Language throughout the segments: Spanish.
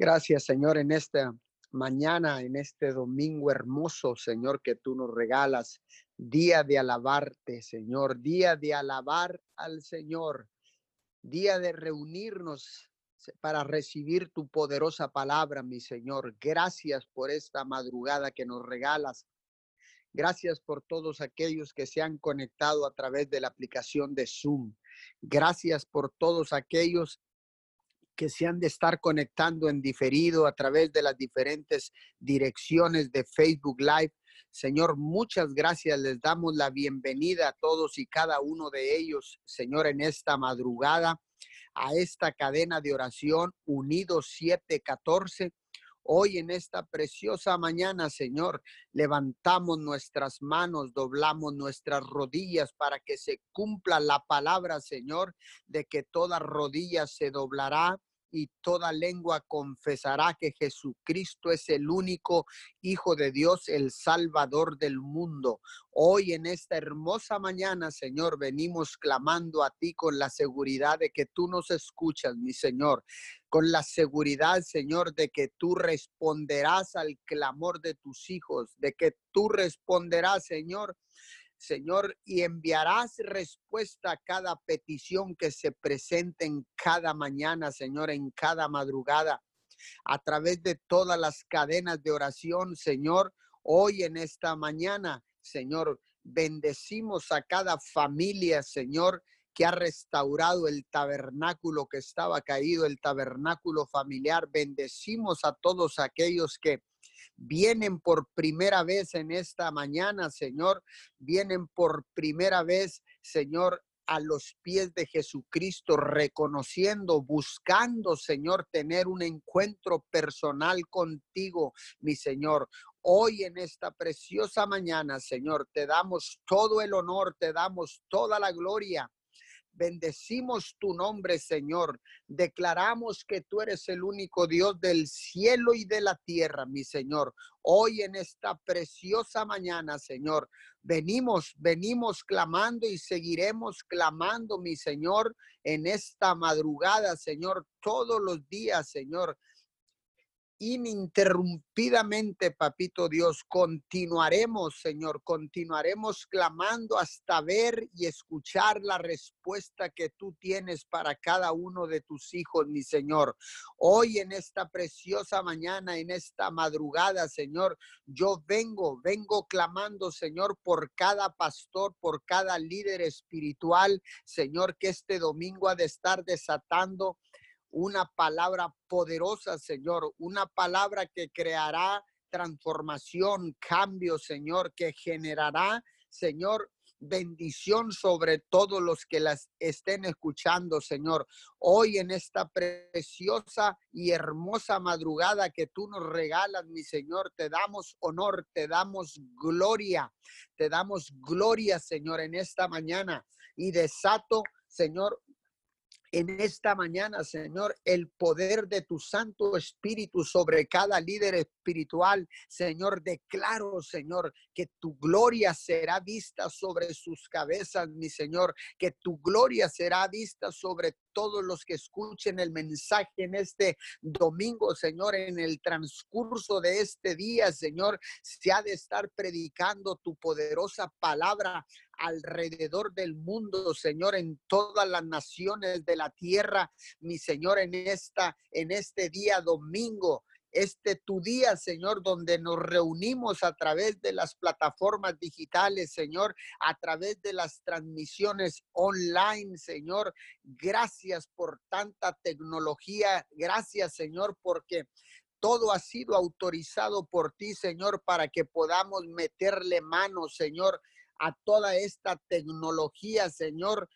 Gracias, Señor, en esta mañana, en este domingo hermoso, Señor, que tú nos regalas. Día de alabarte, Señor. Día de alabar al Señor. Día de reunirnos para recibir tu poderosa palabra, mi Señor. Gracias por esta madrugada que nos regalas. Gracias por todos aquellos que se han conectado a través de la aplicación de Zoom. Gracias por todos aquellos que se han de estar conectando en diferido a través de las diferentes direcciones de Facebook Live. Señor, muchas gracias. Les damos la bienvenida a todos y cada uno de ellos, Señor, en esta madrugada, a esta cadena de oración Unidos 714. Hoy en esta preciosa mañana, Señor, levantamos nuestras manos, doblamos nuestras rodillas para que se cumpla la palabra, Señor, de que toda rodilla se doblará y toda lengua confesará que Jesucristo es el único Hijo de Dios, el Salvador del mundo. Hoy en esta hermosa mañana, Señor, venimos clamando a ti con la seguridad de que tú nos escuchas, mi Señor, con la seguridad, Señor, de que tú responderás al clamor de tus hijos, de que tú responderás, Señor, Señor, y enviarás respuesta a cada petición que se presente en cada mañana, Señor, en cada madrugada, a través de todas las cadenas de oración, Señor. Hoy en esta mañana, Señor, bendecimos a cada familia, Señor, que ha restaurado el tabernáculo que estaba caído, el tabernáculo familiar. Bendecimos a todos aquellos que vienen por primera vez en esta mañana, Señor, vienen por primera vez, Señor, a los pies de Jesucristo, reconociendo, buscando, Señor, tener un encuentro personal contigo, mi Señor. Hoy en esta preciosa mañana, Señor, te damos todo el honor, te damos toda la gloria Bendecimos tu nombre, Señor. Declaramos que tú eres el único Dios del cielo y de la tierra, mi Señor. Hoy en esta preciosa mañana, Señor, venimos, venimos clamando y seguiremos clamando, mi Señor, en esta madrugada, Señor, todos los días, Señor ininterrumpidamente, papito Dios. Continuaremos, Señor, continuaremos clamando hasta ver y escuchar la respuesta que tú tienes para cada uno de tus hijos, mi Señor. Hoy en esta preciosa mañana, en esta madrugada, Señor, yo vengo, vengo clamando, Señor, por cada pastor, por cada líder espiritual, Señor, que este domingo ha de estar desatando una palabra poderosa, Señor, una palabra que creará transformación, cambio, Señor, que generará, Señor, bendición sobre todos los que las estén escuchando, Señor. Hoy en esta preciosa y hermosa madrugada que tú nos regalas, mi Señor, te damos honor, te damos gloria, te damos gloria, Señor, en esta mañana y desato, Señor, en esta mañana, Señor, el poder de tu Santo Espíritu sobre cada líder espiritual. Señor, declaro, Señor, que tu gloria será vista sobre sus cabezas, mi Señor, que tu gloria será vista sobre todos los que escuchen el mensaje en este domingo, Señor, en el transcurso de este día, Señor, se ha de estar predicando tu poderosa palabra alrededor del mundo, Señor, en todas las naciones de la tierra, mi Señor, en esta en este día domingo este tu día, Señor, donde nos reunimos a través de las plataformas digitales, Señor, a través de las transmisiones online, Señor. Gracias por tanta tecnología. Gracias, Señor, porque todo ha sido autorizado por ti, Señor, para que podamos meterle mano, Señor, a toda esta tecnología, Señor,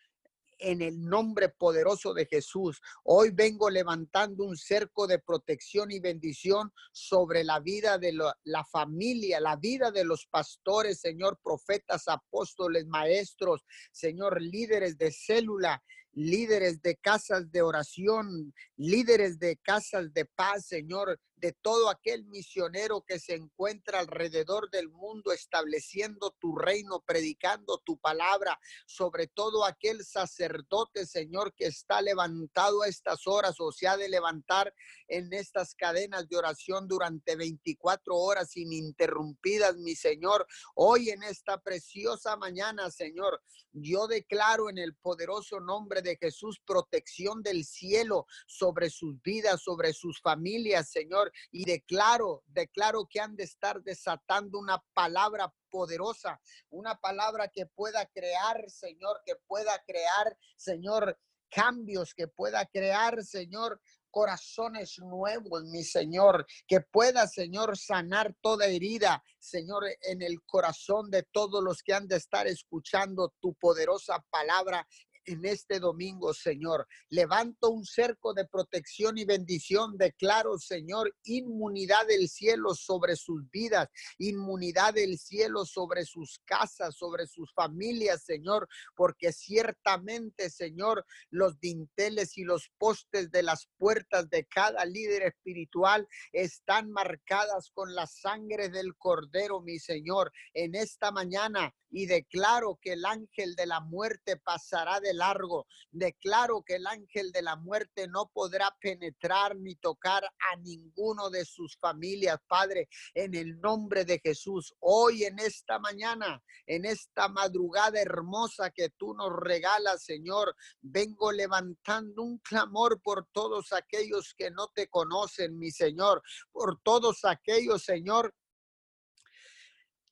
en el nombre poderoso de Jesús. Hoy vengo levantando un cerco de protección y bendición sobre la vida de la, familia, la vida de los pastores, Señor, profetas, apóstoles, maestros, Señor, líderes de célula, líderes de casas de oración, líderes de casas de paz, Señor, de todo aquel misionero que se encuentra alrededor del mundo estableciendo tu reino, predicando tu palabra, sobre todo aquel sacerdote, Señor, que está levantado a estas horas o se ha de levantar en estas cadenas de oración durante 24 horas ininterrumpidas, mi Señor. Hoy en esta preciosa mañana, Señor, yo declaro en el poderoso nombre de Jesús protección del cielo sobre sus vidas, sobre sus familias, Señor. Y declaro, declaro que han de estar desatando una palabra poderosa, una palabra que pueda crear, Señor, que pueda crear, Señor, cambios, que pueda crear, Señor, corazones nuevos, mi Señor, que pueda, Señor, sanar toda herida, Señor, en el corazón de todos los que han de estar escuchando tu poderosa palabra en este domingo, Señor. Levanto un cerco de protección y bendición. Declaro, Señor, inmunidad del cielo sobre sus vidas, inmunidad del cielo sobre sus casas, sobre sus familias, Señor, porque ciertamente, Señor, los dinteles y los postes de las puertas de cada líder espiritual están marcadas con la sangre del Cordero, mi Señor. En esta mañana y declaro que el ángel de la muerte pasará de largo. Declaro que el ángel de la muerte no podrá penetrar ni tocar a ninguno de sus familias, Padre, en el nombre de Jesús. Hoy en esta mañana, en esta madrugada hermosa que tú nos regalas, Señor, vengo levantando un clamor por todos aquellos que no te conocen, mi Señor, por todos aquellos, Señor,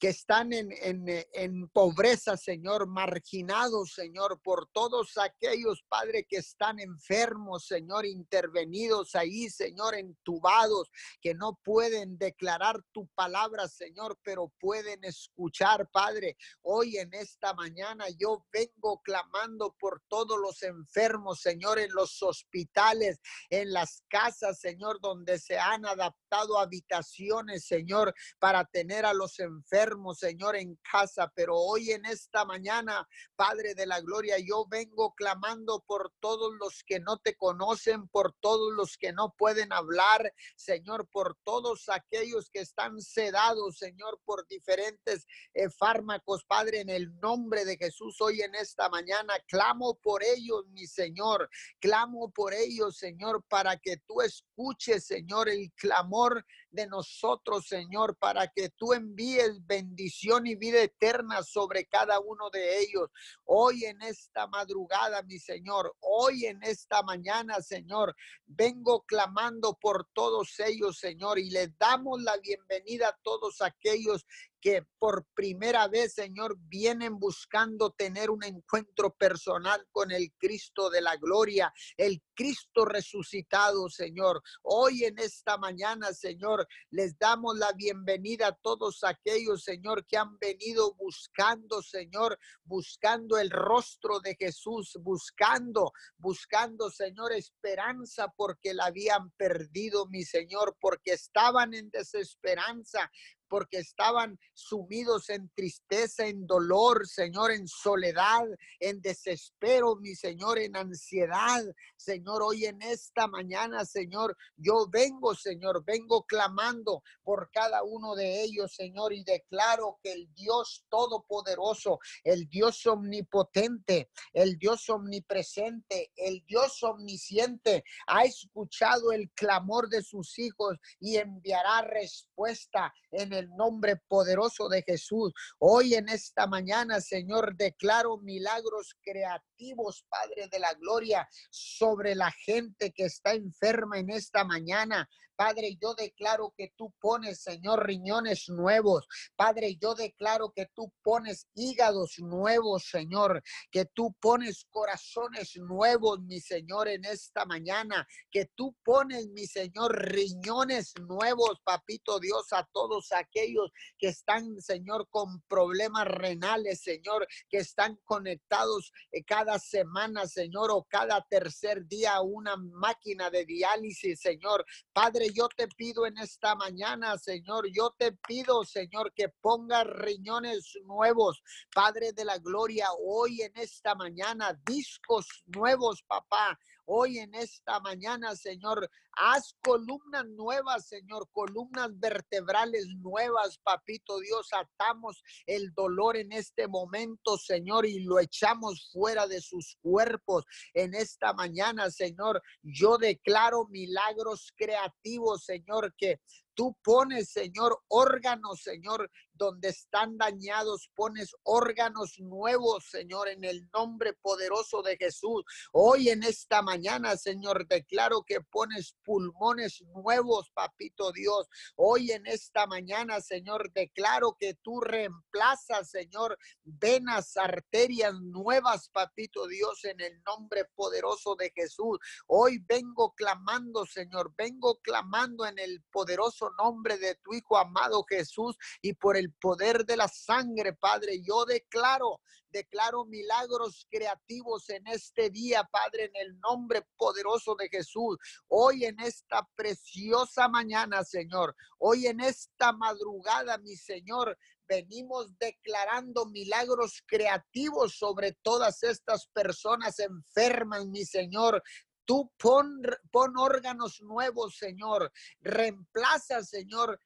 que están en, en, en, pobreza, Señor, marginados, Señor, por todos aquellos, Padre, que están enfermos, Señor, intervenidos ahí, Señor, entubados, que no pueden declarar tu palabra, Señor, pero pueden escuchar, Padre. Hoy en esta mañana yo vengo clamando por todos los enfermos, Señor, en los hospitales, en las casas, Señor, donde se han adaptado habitaciones, Señor, para tener a los enfermos Señor, en casa, pero hoy en esta mañana, Padre de la Gloria, yo vengo clamando por todos los que no te conocen, por todos los que no pueden hablar, Señor, por todos aquellos que están sedados, Señor, por diferentes eh, fármacos, Padre, en el nombre de Jesús, hoy en esta mañana, clamo por ellos, mi Señor, clamo por ellos, Señor, para que tú escuches, Señor, el clamor de nosotros, Señor, para que tú envíes bendición y vida eterna sobre cada uno de ellos. Hoy en esta madrugada, mi Señor, hoy en esta mañana, Señor, vengo clamando por todos ellos, Señor, y les damos la bienvenida a todos aquellos que por primera vez, Señor, vienen buscando tener un encuentro personal con el Cristo de la gloria, el Cristo resucitado, Señor. Hoy en esta mañana, Señor, les damos la bienvenida a todos aquellos, Señor, que han venido buscando, Señor, buscando el rostro de Jesús, buscando, buscando, Señor, esperanza porque la habían perdido, mi Señor, porque estaban en desesperanza, porque estaban sumidos en tristeza, en dolor, Señor, en soledad, en desespero, mi Señor, en ansiedad. Señor, hoy en esta mañana, Señor, yo vengo, Señor, vengo clamando por cada uno de ellos, Señor, y declaro que el Dios todopoderoso, el Dios omnipotente, el Dios omnipresente, el Dios omnisciente, ha escuchado el clamor de sus hijos y enviará respuesta en el nombre poderoso de Jesús. Hoy en esta mañana, Señor, declaro milagros creativos, Padre de la Gloria, sobre la gente que está enferma en esta mañana. Padre, yo declaro que tú pones, Señor, riñones nuevos. Padre, yo declaro que tú pones hígados nuevos, Señor, que tú pones corazones nuevos, mi Señor, en esta mañana, que tú pones, mi Señor, riñones nuevos, papito Dios, a todos aquellos que están, Señor, con problemas renales, Señor, que están conectados eh, cada semana, Señor, o cada tercer día a una máquina de diálisis, Señor. Padre, yo te pido en esta mañana, Señor, yo te pido, Señor, que ponga riñones nuevos, Padre de la Gloria, hoy en esta mañana, discos nuevos, papá. Hoy en esta mañana, Señor, haz columnas nuevas, Señor, columnas vertebrales nuevas, papito Dios. Atamos el dolor en este momento, Señor, y lo echamos fuera de sus cuerpos. En esta mañana, Señor, yo declaro milagros creativos, Señor, que Tú pones, Señor, órganos, Señor, donde están dañados, pones órganos nuevos, Señor, en el nombre poderoso de Jesús. Hoy en esta mañana, Señor, declaro que pones pulmones nuevos, papito Dios. Hoy en esta mañana, Señor, declaro que tú reemplazas, Señor, venas, arterias nuevas, papito Dios, en el nombre poderoso de Jesús. Hoy vengo clamando, Señor, vengo clamando en el poderoso nombre de tu Hijo amado Jesús y por el poder de la sangre, Padre. Yo declaro, declaro milagros creativos en este día, Padre, en el nombre poderoso de Jesús. Hoy en esta preciosa mañana, Señor. Hoy en esta madrugada, mi Señor, venimos declarando milagros creativos sobre todas estas personas enfermas, mi Señor. Tú pon, pon órganos nuevos, Señor. Reemplaza, Señor,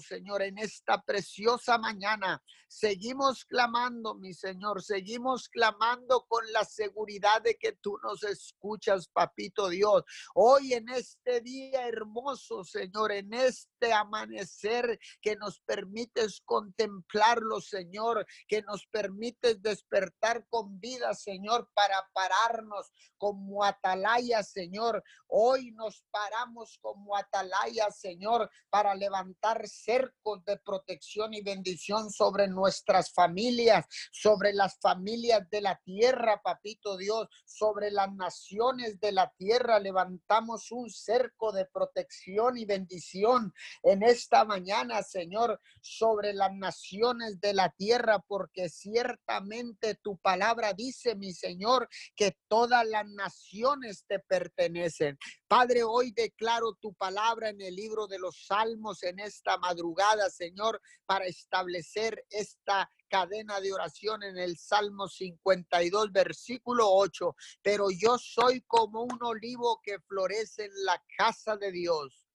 Señor, en esta preciosa mañana. Seguimos clamando, mi Señor, seguimos clamando con la seguridad de que tú nos escuchas, papito Dios. Hoy en este día hermoso, Señor, en este amanecer que nos permites contemplarlo, Señor, que nos permites despertar con vida, Señor, para pararnos como atalaya, Señor. Hoy nos paramos como atalaya, Señor, para levantar cercos de protección y bendición sobre nuestras familias, sobre las familias de la tierra, papito Dios, sobre las naciones de la tierra. Levantamos un cerco de protección y bendición en esta mañana, Señor, sobre las naciones de la tierra, porque ciertamente tu palabra dice, mi Señor, que todas las naciones te pertenecen. Padre, hoy declaro tu palabra en el libro de los Salmos en esta madrugada, Señor, para establecer esta cadena de oración en el Salmo 52, versículo 8. Pero yo soy como un olivo que florece en la casa de Dios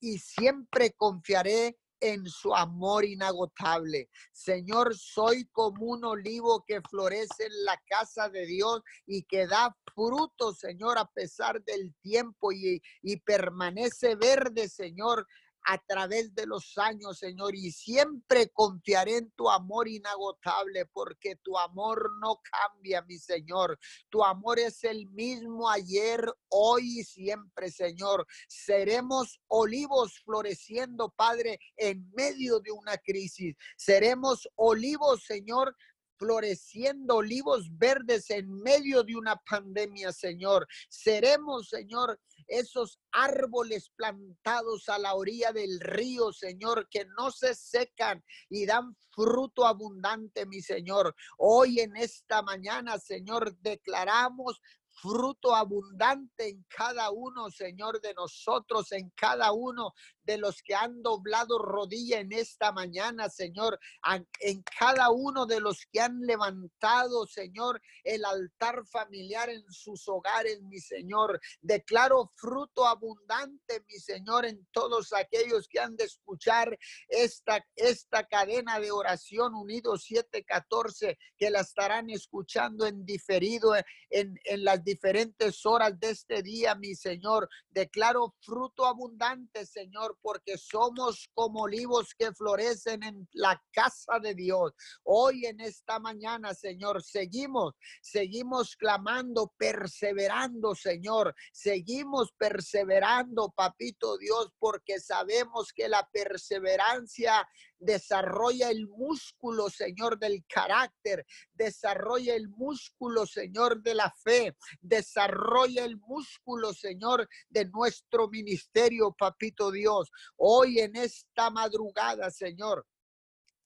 y siempre confiaré en su amor inagotable. Señor, soy como un olivo que florece en la casa de Dios y que da fruto, Señor, a pesar del tiempo y, permanece verde, Señor, a través de los años, Señor, y siempre confiaré en tu amor inagotable, porque tu amor no cambia, mi Señor. Tu amor es el mismo ayer, hoy y siempre, Señor. Seremos olivos floreciendo, Padre, en medio de una crisis. Seremos olivos, Señor, floreciendo olivos verdes en medio de una pandemia, Señor. Seremos, Señor, esos árboles plantados a la orilla del río, Señor, que no se secan y dan fruto abundante, mi Señor. Hoy en esta mañana, Señor, declaramos fruto abundante en cada uno, Señor, de nosotros, en cada uno de los que han doblado rodilla en esta mañana, Señor, en cada uno de los que han levantado, Señor, el altar familiar en sus hogares, mi Señor. Declaro fruto abundante, mi Señor, en todos aquellos que han de escuchar esta, esta cadena de oración unido 714, que la estarán escuchando en diferido en, en las diferentes horas de este día, mi Señor. Declaro fruto abundante, Señor, porque somos como olivos que florecen en la casa de Dios. Hoy en esta mañana, Señor, seguimos, seguimos clamando, perseverando, Señor. Seguimos perseverando, papito Dios, porque sabemos que la perseverancia desarrolla el músculo, Señor, del carácter, desarrolla el músculo, Señor, de la fe, desarrolla el músculo, Señor, de nuestro ministerio, papito Dios. Hoy en esta madrugada, Señor,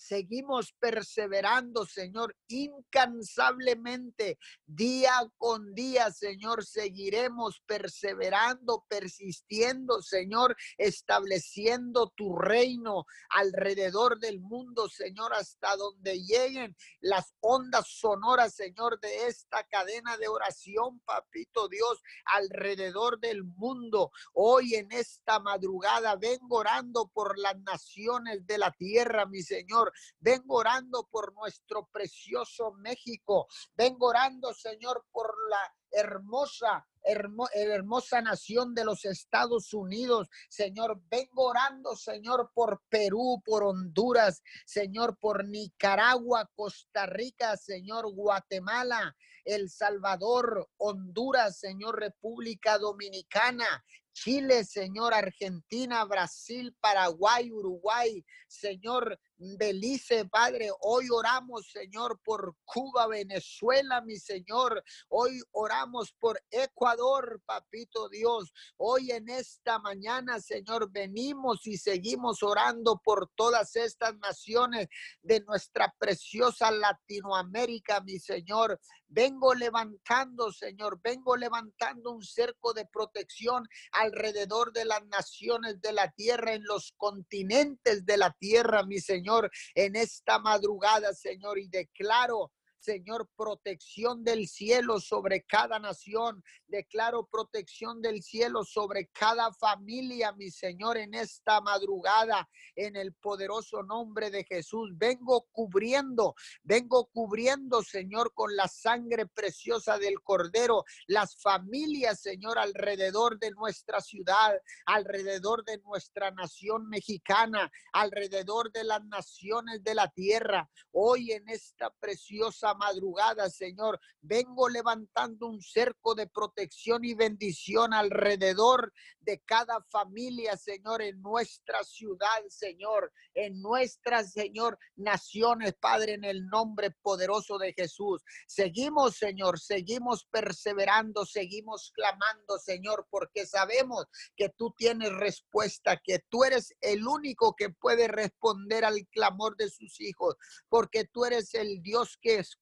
Seguimos perseverando, Señor, incansablemente, día con día, Señor, seguiremos perseverando, persistiendo, Señor, estableciendo tu reino alrededor del mundo, Señor, hasta donde lleguen las ondas sonoras, Señor, de esta cadena de oración, papito Dios, alrededor del mundo. Hoy en esta madrugada vengo orando por las naciones de la tierra, mi Señor. Vengo orando por nuestro precioso México. Vengo orando, Señor, por la hermosa, hermosa nación de los Estados Unidos. Señor, vengo orando, Señor, por Perú, por Honduras, Señor, por Nicaragua, Costa Rica, Señor, Guatemala, El Salvador, Honduras, Señor, República Dominicana, Chile, Señor, Argentina, Brasil, Paraguay, Uruguay, Señor, Belice, Padre. Hoy oramos, Señor, por Cuba, Venezuela, mi Señor. Hoy oramos por Ecuador, Papito Dios. Hoy en esta mañana, Señor, venimos y seguimos orando por todas estas naciones de nuestra preciosa Latinoamérica, mi Señor. Vengo levantando, Señor, vengo levantando un cerco de protección alrededor de las naciones de la tierra, en los continentes de la tierra, mi Señor en esta madrugada, Señor, y declaro Señor, protección del cielo sobre cada nación. Declaro protección del cielo sobre cada familia, mi Señor, en esta madrugada, en el poderoso nombre de Jesús. Vengo cubriendo, vengo cubriendo, Señor, con la sangre preciosa del Cordero, las familias, Señor, alrededor de nuestra ciudad, alrededor de nuestra nación mexicana, alrededor de las naciones de la tierra. Hoy en esta preciosa madrugada, Señor. Vengo levantando un cerco de protección y bendición alrededor de cada familia, Señor, en nuestra ciudad, Señor, en nuestras, Señor, naciones, Padre, en el nombre poderoso de Jesús. Seguimos, Señor, seguimos perseverando, seguimos clamando, Señor, porque sabemos que tú tienes respuesta, que tú eres el único que puede responder al clamor de sus hijos, porque tú eres el Dios que escucha,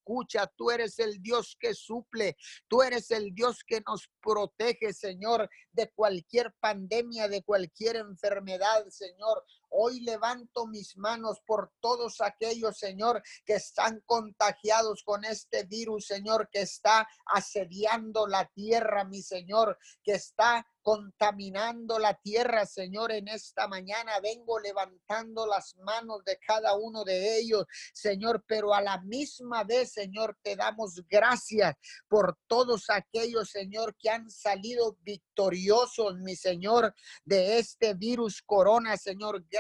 tú eres el Dios que suple, tú eres el Dios que nos protege, Señor, de cualquier pandemia, de cualquier enfermedad, Señor. Hoy levanto mis manos por todos aquellos, Señor, que están contagiados con este virus, Señor, que está asediando la tierra, mi Señor, que está contaminando la tierra, Señor, en esta mañana. Vengo levantando las manos de cada uno de ellos, Señor, pero a la misma vez, Señor, te damos gracias por todos aquellos, Señor, que han salido victoriosos, mi Señor, de este virus corona, Señor. Gracias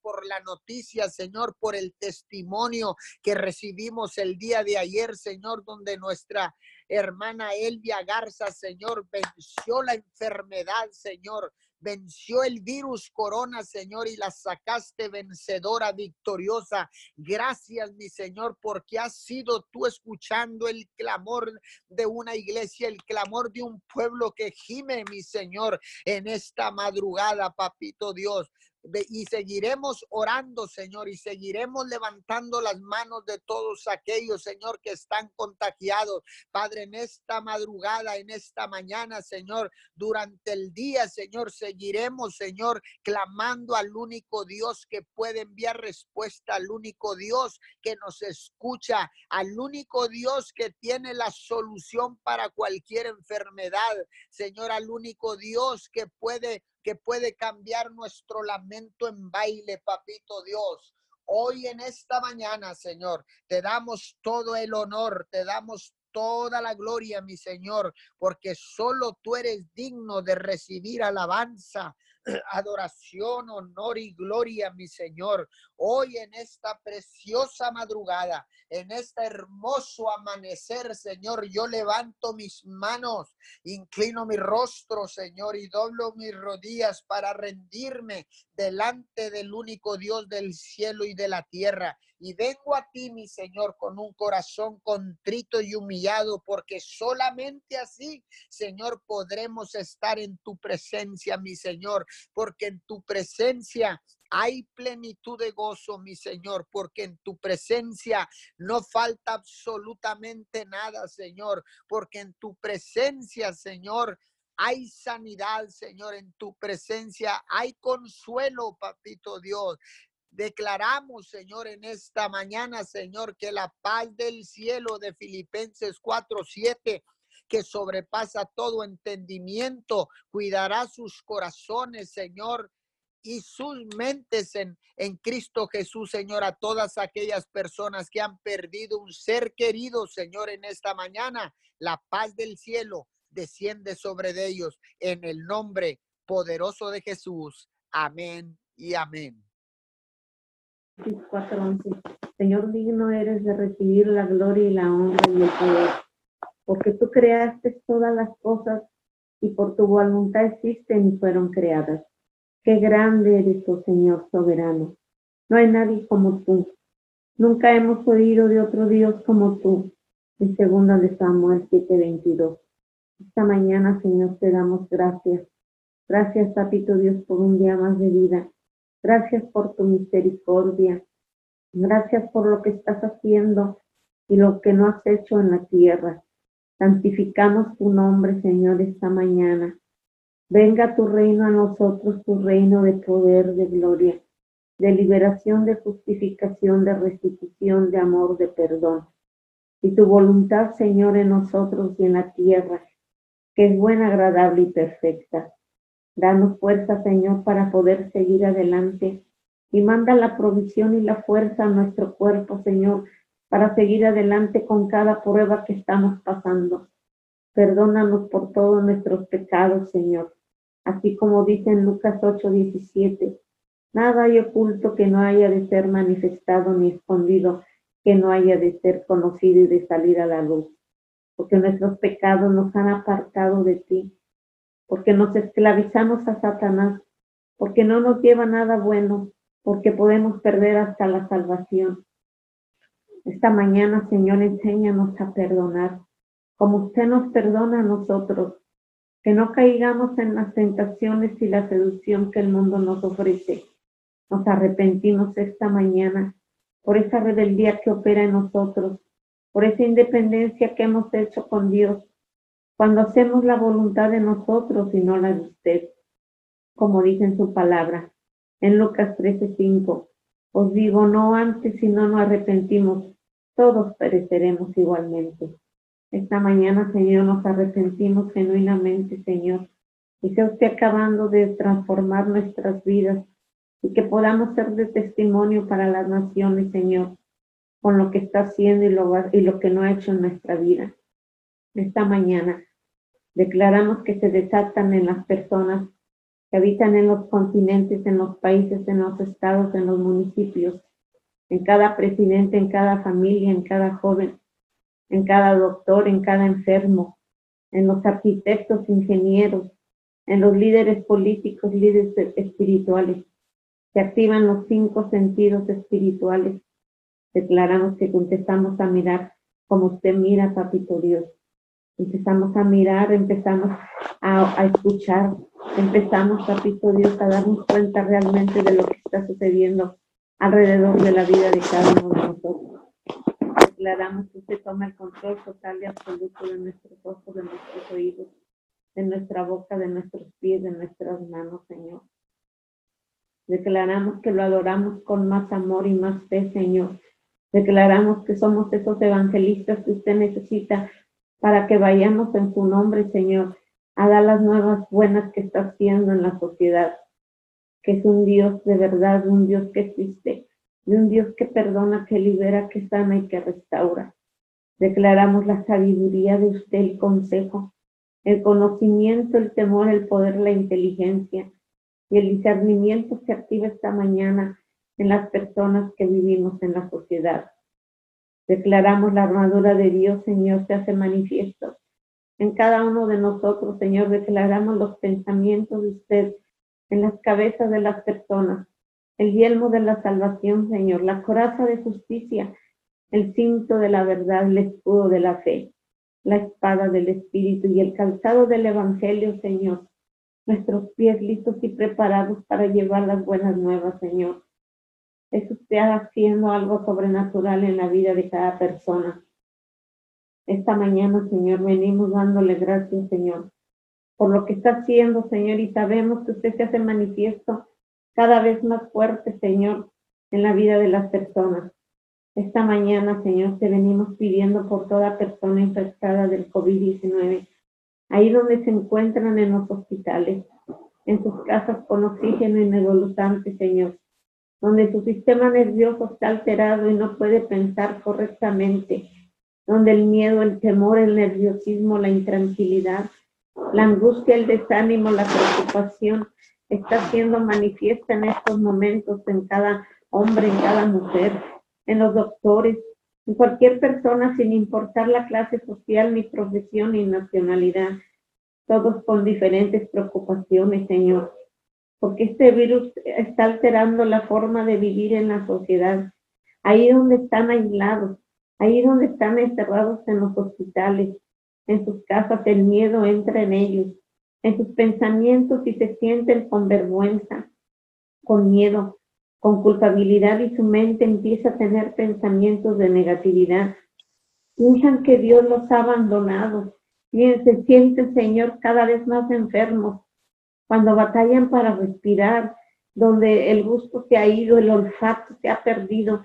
por la noticia, Señor, por el testimonio que recibimos el día de ayer, Señor, donde nuestra hermana Elvia Garza, Señor, venció la enfermedad, Señor. Venció el virus corona, Señor, y la sacaste vencedora, victoriosa. Gracias, mi Señor, porque has sido tú escuchando el clamor de una iglesia, el clamor de un pueblo que gime, mi Señor, en esta madrugada, papito Dios y seguiremos orando, Señor, y seguiremos levantando las manos de todos aquellos, Señor, que están contagiados. Padre, en esta madrugada, en esta mañana, Señor, durante el día, Señor, seguiremos, Señor, clamando al único Dios que puede enviar respuesta, al único Dios que nos escucha, al único Dios que tiene la solución para cualquier enfermedad, Señor, al único Dios que puede que puede cambiar nuestro lamento en baile, papito Dios. Hoy en esta mañana, Señor, te damos todo el honor, te damos toda la gloria, mi Señor, porque solo tú eres digno de recibir alabanza, adoración, honor y gloria, mi Señor. Hoy en esta preciosa madrugada, en este hermoso amanecer, Señor, yo levanto mis manos, inclino mi rostro, Señor, y doblo mis rodillas para rendirme delante del único Dios del cielo y de la tierra. Y vengo a ti, mi Señor, con un corazón contrito y humillado, porque solamente así, Señor, podremos estar en tu presencia, mi Señor. Porque en tu presencia hay plenitud de gozo, mi Señor, porque en tu presencia no falta absolutamente nada, Señor, porque en tu presencia, Señor, hay sanidad, Señor, en tu presencia. Hay consuelo, papito Dios. Declaramos, Señor, en esta mañana, Señor, que la paz del cielo de Filipenses 4:7 que sobrepasa todo entendimiento, cuidará sus corazones, Señor, y sus mentes en, en Cristo Jesús, Señor, a todas aquellas personas que han perdido un ser querido, Señor, en esta mañana. La paz del cielo desciende sobre ellos en el nombre poderoso de Jesús. Amén y amén. Señor, digno eres de recibir la gloria y la honra y el poder, porque tú creaste todas las cosas y por tu voluntad existen y fueron creadas. Qué grande eres, oh Señor soberano. No hay nadie como tú. Nunca hemos oído de otro Dios como tú. En segunda de Samuel 7:22. Esta mañana, Señor, te damos gracias. Gracias, Papito Dios, por un día más de vida. Gracias por tu misericordia. Gracias por lo que estás haciendo y lo que no has hecho en la tierra. Santificamos tu nombre, Señor, esta mañana. Venga tu reino a nosotros, tu reino de poder, de gloria, de liberación, de justificación, de restitución, de amor, de perdón. Y tu voluntad, Señor, en nosotros y en la tierra, que es buena, agradable y perfecta. Danos fuerza, Señor, para poder seguir adelante. Y manda la provisión y la fuerza a nuestro cuerpo, Señor, para seguir adelante con cada prueba que estamos pasando. Perdónanos por todos nuestros pecados, Señor así como dice en Lucas 8:17, nada hay oculto que no haya de ser manifestado ni escondido, que no haya de ser conocido y de salir a la luz, porque nuestros pecados nos han apartado de ti, porque nos esclavizamos a Satanás, porque no nos lleva nada bueno, porque podemos perder hasta la salvación. Esta mañana, Señor, enséñanos a perdonar, como usted nos perdona a nosotros que no caigamos en las tentaciones y la seducción que el mundo nos ofrece. Nos arrepentimos esta mañana por esa rebeldía que opera en nosotros, por esa independencia que hemos hecho con Dios, cuando hacemos la voluntad de nosotros y no la de usted, como dice en su palabra, en Lucas 13:5. Os digo, no antes si no nos arrepentimos, todos pereceremos igualmente. Esta mañana, Señor, nos arrepentimos genuinamente, Señor. Y sea usted acabando de transformar nuestras vidas y que podamos ser de testimonio para las naciones, Señor, con lo que está haciendo y lo, y lo que no ha hecho en nuestra vida. Esta mañana declaramos que se desatan en las personas que habitan en los continentes, en los países, en los estados, en los municipios, en cada presidente, en cada familia, en cada joven, en cada doctor, en cada enfermo, en los arquitectos, ingenieros, en los líderes políticos, líderes espirituales. Se activan los cinco sentidos espirituales. Declaramos que empezamos a mirar como usted mira, Papito Dios. Empezamos a mirar, empezamos a, a escuchar, empezamos, Papito Dios, a darnos cuenta realmente de lo que está sucediendo alrededor de la vida de cada uno de nosotros declaramos que usted toma el control total y absoluto de nuestros ojos, de nuestros oídos, de nuestra boca, de nuestros pies, de nuestras manos, Señor. Declaramos que lo adoramos con más amor y más fe, Señor. Declaramos que somos esos evangelistas que usted necesita para que vayamos en su nombre, Señor, a dar las nuevas buenas que está haciendo en la sociedad, que es un Dios de verdad, un Dios que existe, de un Dios que perdona, que libera, que sana y que restaura. Declaramos la sabiduría de usted, el consejo, el conocimiento, el temor, el poder, la inteligencia y el discernimiento se activa esta mañana en las personas que vivimos en la sociedad. Declaramos la armadura de Dios, Señor, se hace manifiesto en cada uno de nosotros, Señor. Declaramos los pensamientos de usted en las cabezas de las personas el yelmo de la salvación, Señor, la coraza de justicia, el cinto de la verdad, el escudo de la fe, la espada del Espíritu y el calzado del Evangelio, Señor. nuestros pies listos y preparados para llevar las buenas nuevas, Señor. Es usted haciendo algo sobrenatural en la vida de cada persona. Esta mañana, Señor, venimos dándole gracias, Señor, por lo que está haciendo, Señor, y sabemos que usted se hace manifiesto cada vez más fuerte, Señor, en la vida de las personas. Esta mañana, Señor, te venimos pidiendo por toda persona infectada del COVID-19, ahí donde se encuentran en los hospitales, en sus casas con oxígeno involuntante, Señor, donde su sistema nervioso está alterado y no puede pensar correctamente, donde el miedo, el temor, el nerviosismo, la intranquilidad, la angustia, el desánimo, la preocupación está siendo manifiesta en estos momentos en cada hombre, en cada mujer, en los doctores, en cualquier persona sin importar la clase social, ni profesión, ni nacionalidad, todos con diferentes preocupaciones, Señor, porque este virus está alterando la forma de vivir en la sociedad, ahí donde están aislados, ahí donde están encerrados en los hospitales, en sus casas, el miedo entra en ellos, en sus pensamientos y se sienten con vergüenza, con miedo, con culpabilidad y su mente empieza a tener pensamientos de negatividad. Piensan que Dios los ha abandonado y se sienten, Señor, cada vez más enfermos. Cuando batallan para respirar, donde el gusto se ha ido, el olfato se ha perdido,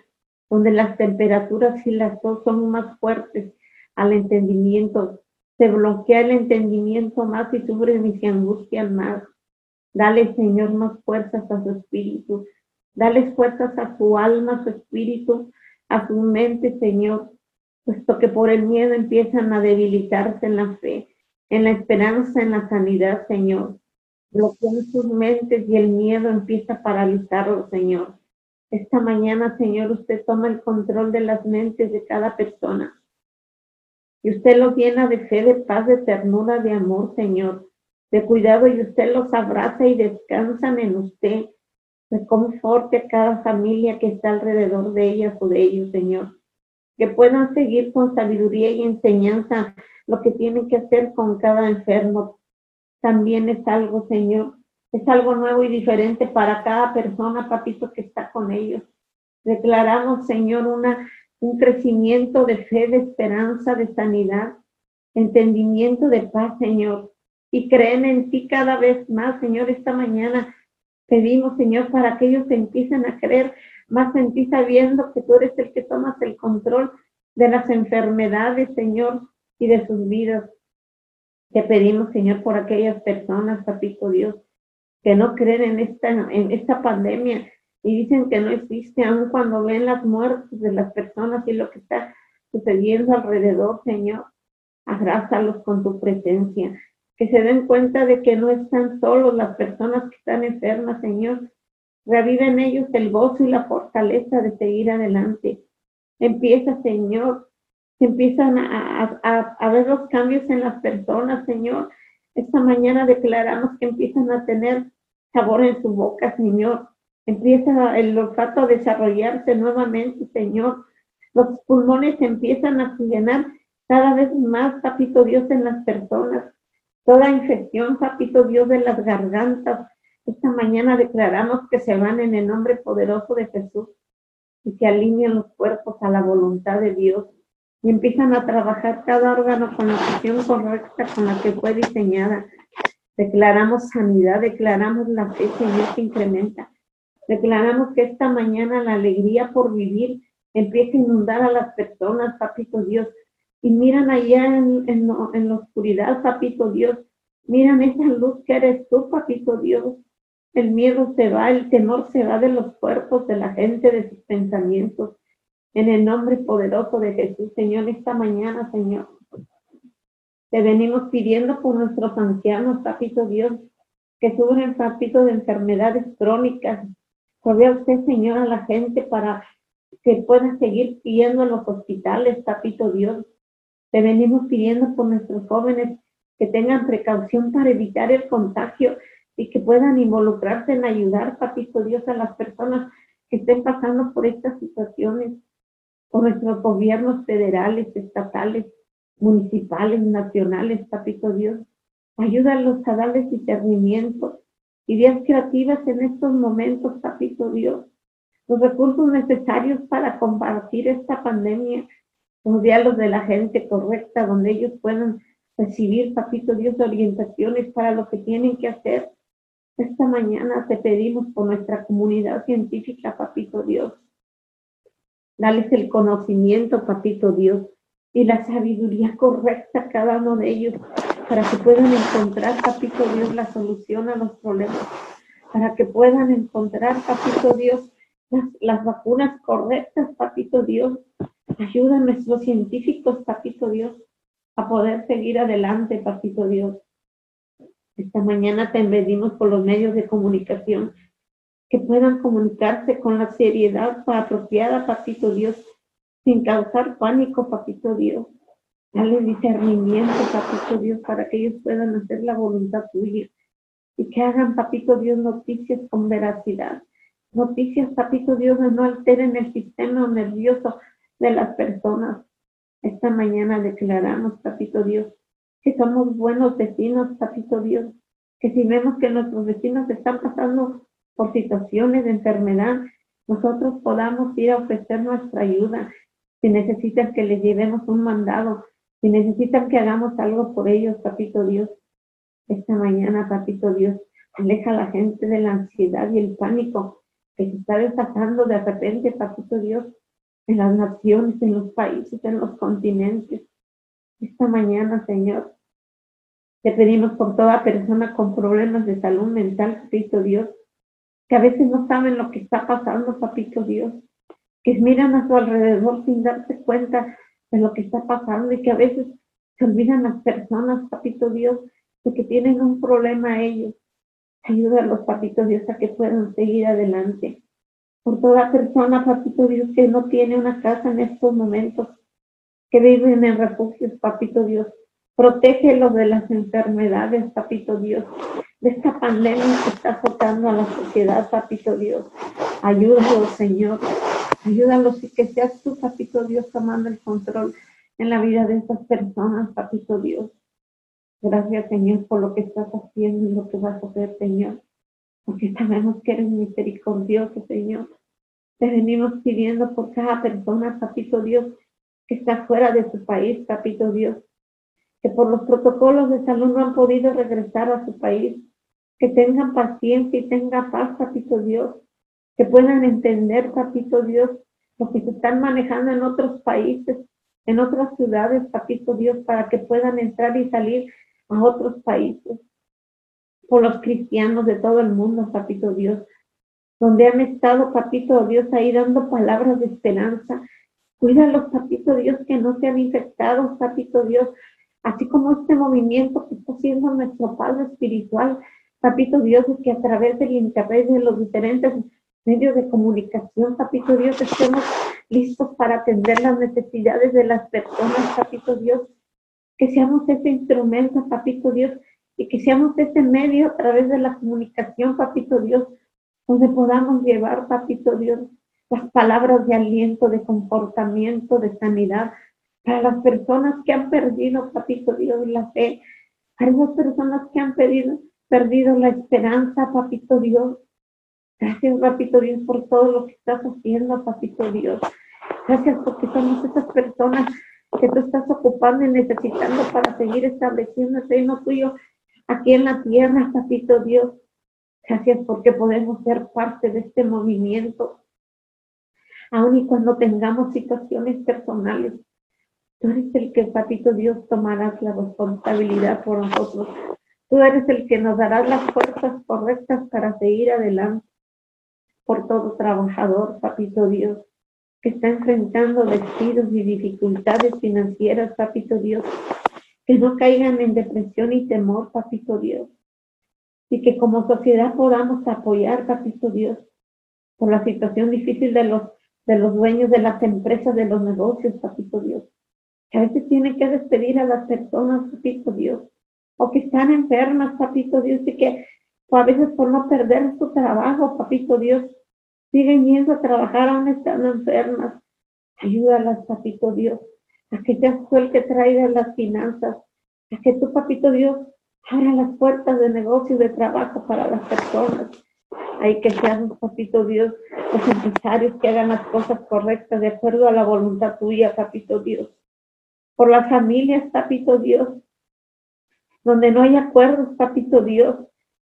donde las temperaturas y las tos son más fuertes al entendimiento, se bloquea el entendimiento más y sufren y se angustian más. Dale, Señor, más fuerzas a su espíritu, Dale fuerzas a su alma, a su espíritu, a su mente, Señor, puesto que por el miedo empiezan a debilitarse en la fe, en la esperanza, en la sanidad, Señor. Bloquean sus mentes y el miedo empieza a paralizarlos, Señor. Esta mañana, Señor, usted toma el control de las mentes de cada persona. Y usted los llena de fe, de paz, de ternura, de amor, Señor, de cuidado, y usted los abraza y descansan en usted Reconforte a cada familia que está alrededor de ellas o de ellos, Señor. Que puedan seguir con sabiduría y enseñanza lo que tienen que hacer con cada enfermo. También es algo, Señor, es algo nuevo y diferente para cada persona, papito, que está con ellos. Declaramos, Señor, una, un crecimiento de fe, de esperanza, de sanidad, entendimiento de paz, Señor. Y creen en ti cada vez más, Señor, esta mañana Pedimos, Señor, para que ellos empiecen a creer más en ti, sabiendo que tú eres el que tomas el control de las enfermedades, Señor, y de sus vidas. Te pedimos, Señor, por aquellas personas, papito Dios, que no creen en esta, en esta pandemia y dicen que no existe, aun cuando ven las muertes de las personas y lo que está sucediendo alrededor, Señor. Abrázalos con tu presencia que se den cuenta de que no están solos las personas que están enfermas, Señor. Revive en ellos el gozo y la fortaleza de seguir adelante. Empieza, Señor, empiezan a, a, ver los cambios en las personas, Señor. Esta mañana declaramos que empiezan a tener sabor en su boca, Señor. Empieza el olfato a desarrollarse nuevamente, Señor. Los pulmones empiezan a llenar cada vez más, Papito Dios, en las personas. Toda infección, papito Dios de las gargantas, esta mañana declaramos que se van en el nombre poderoso de Jesús y que alinean los cuerpos a la voluntad de Dios y empiezan a trabajar cada órgano con la función correcta con la que fue diseñada. Declaramos sanidad, declaramos la fe, Señor, que incrementa. Declaramos que esta mañana la alegría por vivir empieza a inundar a las personas, papito Dios, y miran allá en, en, en, la oscuridad, papito Dios, miran esa luz que eres tú, papito Dios. El miedo se va, el temor se va de los cuerpos de la gente, de sus pensamientos. En el nombre poderoso de Jesús, Señor, esta mañana, Señor, te venimos pidiendo por nuestros ancianos, papito Dios, que sufren, papito, de enfermedades crónicas. Rodea usted, Señor, a la gente para que pueda seguir pidiendo en los hospitales, papito Dios te venimos pidiendo por nuestros jóvenes que tengan precaución para evitar el contagio y que puedan involucrarse en ayudar, papito Dios, a las personas que estén pasando por estas situaciones, por nuestros gobiernos federales, estatales, municipales, nacionales, papito Dios. Ayúdalos a darles discernimiento, ideas creativas en estos momentos, papito Dios. Los recursos necesarios para combatir esta pandemia, los diálogos de la gente correcta, donde ellos puedan recibir, papito Dios, orientaciones para lo que tienen que hacer. Esta mañana te pedimos por nuestra comunidad científica, papito Dios. Dales el conocimiento, papito Dios, y la sabiduría correcta a cada uno de ellos para que puedan encontrar, papito Dios, la solución a los problemas, para que puedan encontrar, papito Dios, las, vacunas correctas, papito Dios. Ayuda a nuestros científicos, papito Dios, a poder seguir adelante, papito Dios. Esta mañana te pedimos por los medios de comunicación que puedan comunicarse con la seriedad apropiada, papito Dios, sin causar pánico, papito Dios. Dale discernimiento, papito Dios, para que ellos puedan hacer la voluntad tuya y que hagan, papito Dios, noticias con veracidad. Noticias, papito Dios, que no alteren el sistema nervioso de las personas. Esta mañana declaramos, papito Dios, que somos buenos vecinos, papito Dios, que si vemos que nuestros vecinos están pasando por situaciones de enfermedad, nosotros podamos ir a ofrecer nuestra ayuda. Si necesitan que les llevemos un mandado, si necesitan que hagamos algo por ellos, papito Dios, esta mañana, papito Dios, aleja a la gente de la ansiedad y el pánico que se está desatando de repente, papito Dios, en las naciones, en los países, en los continentes. Esta mañana, Señor, te pedimos por toda persona con problemas de salud mental, papito Dios, que a veces no saben lo que está pasando, papito Dios, que miran a su alrededor sin darse cuenta de lo que está pasando y que a veces se olvidan las personas, papito Dios, de que tienen un problema ellos. Ayuda a los papitos Dios a que puedan seguir adelante. Por toda persona, papito Dios, que no tiene una casa en estos momentos, que viven en refugios, papito Dios. Protégelos de las enfermedades, papito Dios, de esta pandemia que está azotando a la sociedad, papito Dios. Ayúdalos, Señor, Ayúdalos y que seas tú, papito Dios, tomando el control en la vida de estas personas, papito Dios. Gracias, Señor, por lo que estás haciendo y lo que vas a hacer, Señor. Porque sabemos que eres misericordioso, Señor. Te venimos pidiendo por cada persona, papito Dios, que está fuera de su país, papito Dios. Que por los protocolos de salud no han podido regresar a su país. Que tengan paciencia y tengan paz, papito Dios que puedan entender, papito Dios, lo que se están manejando en otros países, en otras ciudades, papito Dios, para que puedan entrar y salir a otros países. Por los cristianos de todo el mundo, papito Dios, donde han estado, papito Dios, ahí dando palabras de esperanza. Cuídalos, papito Dios, que no sean infectados, papito Dios, así como este movimiento que está haciendo nuestro Padre espiritual, papito Dios, que a través del internet de los diferentes medios de comunicación, papito Dios, estemos listos para atender las necesidades de las personas, papito Dios, que seamos ese instrumento, papito Dios, y que seamos ese medio a través de la comunicación, papito Dios, donde podamos llevar, papito Dios, las palabras de aliento, de comportamiento, de sanidad, para las personas que han perdido, papito Dios, la fe, para esas personas que han perdido, perdido la esperanza, papito Dios, Gracias, Papito Dios, por todo lo que estás haciendo, Papito Dios. Gracias porque somos esas personas que tú estás ocupando y necesitando para seguir estableciendo el reino tuyo aquí en la tierra, Papito Dios. Gracias porque podemos ser parte de este movimiento. Aun y cuando tengamos situaciones personales, tú eres el que, Papito Dios, tomarás la responsabilidad por nosotros. Tú eres el que nos darás las fuerzas correctas para seguir adelante. Por todo trabajador, papito Dios, que está enfrentando despidos y dificultades financieras, papito Dios, que no caigan en depresión y temor, papito Dios, y que como sociedad podamos apoyar, papito Dios, por la situación difícil de los, de los dueños de las empresas, de los negocios, papito Dios, que a veces tienen que despedir a las personas, papito Dios, o que están enfermas, papito Dios, y que a veces por no perder su trabajo, papito Dios, siguen yendo a trabajar aún estando enfermas. Ayúdalas, papito Dios, a que seas el que traiga las finanzas, a que tú, papito Dios, Abra las puertas de negocio y de trabajo para las personas. Hay que sean, papito Dios, los empresarios que hagan las cosas correctas de acuerdo a la voluntad tuya, papito Dios. Por las familias, papito Dios, donde no hay acuerdos, papito Dios,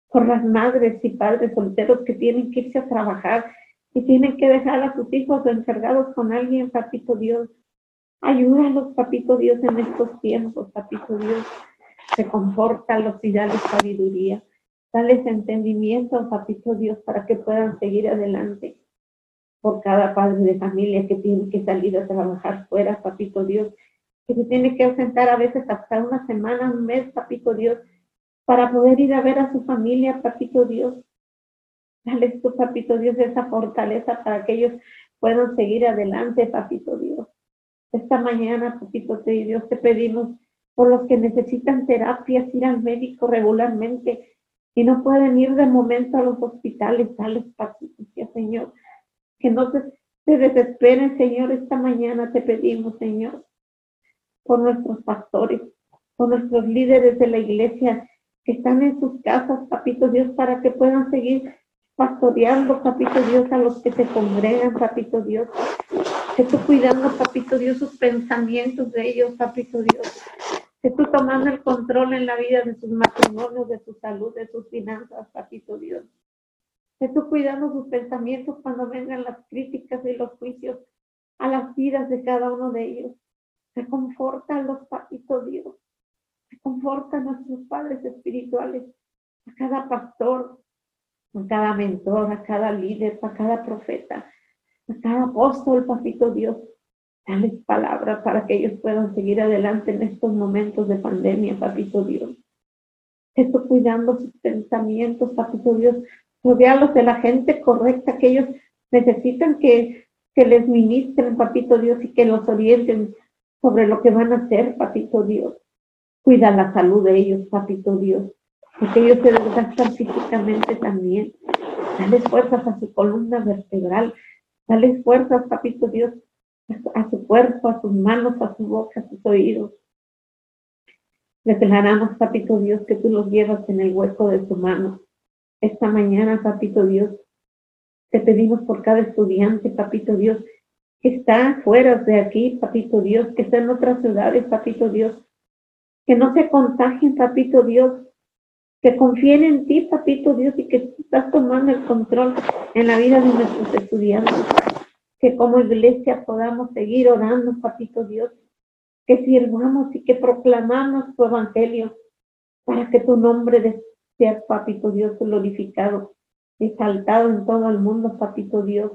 por las madres y padres solteros que tienen que irse a trabajar y tienen que dejar a sus hijos encargados con alguien, papito Dios. Ayúdalos, papito Dios, en estos tiempos, papito Dios. Reconfortalos y dale sabiduría. Dales entendimiento, papito Dios, para que puedan seguir adelante. Por cada padre de familia que tiene que salir a trabajar fuera, papito Dios, que se tiene que ausentar a veces hasta una semana, un mes, papito Dios, para poder ir a ver a su familia, papito Dios. Dale tu, papito Dios, esa fortaleza para que ellos puedan seguir adelante, papito Dios. Esta mañana, papito Dios, te pedimos por los que necesitan terapias, ir al médico regularmente y no pueden ir de momento a los hospitales, dale paciencia, Señor. Que no se, se desesperen, Señor, esta mañana te pedimos, Señor por nuestros pastores, por nuestros líderes de la iglesia que están en sus casas, papito Dios, para que puedan seguir pastoreando, papito Dios, a los que se congregan, papito Dios. Que tú cuidando, papito Dios, sus pensamientos de ellos, papito Dios. Que tú tomando el control en la vida de sus matrimonios, de su salud, de sus finanzas, papito Dios. Que tú cuidando sus pensamientos cuando vengan las críticas y los juicios a las vidas de cada uno de ellos. Reconforta a los papitos Dios. Reconforta a nuestros padres espirituales, a cada pastor, a cada mentor, a cada líder, a cada profeta, a cada apóstol, papito Dios. Dales palabras para que ellos puedan seguir adelante en estos momentos de pandemia, papito Dios. Esto cuidando sus pensamientos, papito Dios. Rodearlos de la gente correcta que ellos necesitan que, que les ministren, papito Dios, y que los orienten sobre lo que van a hacer, papito Dios. Cuida la salud de ellos, papito Dios, porque ellos se desgastan físicamente también. Dale fuerzas a su columna vertebral, dale fuerzas, papito Dios, a su cuerpo, a sus manos, a su boca, a sus oídos. Declaramos, papito Dios, que tú los llevas en el hueco de tu mano. Esta mañana, papito Dios, te pedimos por cada estudiante, papito Dios, que está fuera de aquí, papito Dios, que está en otras ciudades, papito Dios, que no se contagien, papito Dios, que confíen en ti, papito Dios, y que tú estás tomando el control en la vida de nuestros estudiantes, que como iglesia podamos seguir orando, papito Dios, que sirvamos y que proclamamos tu evangelio para que tu nombre sea, papito Dios, glorificado, exaltado en todo el mundo, papito Dios.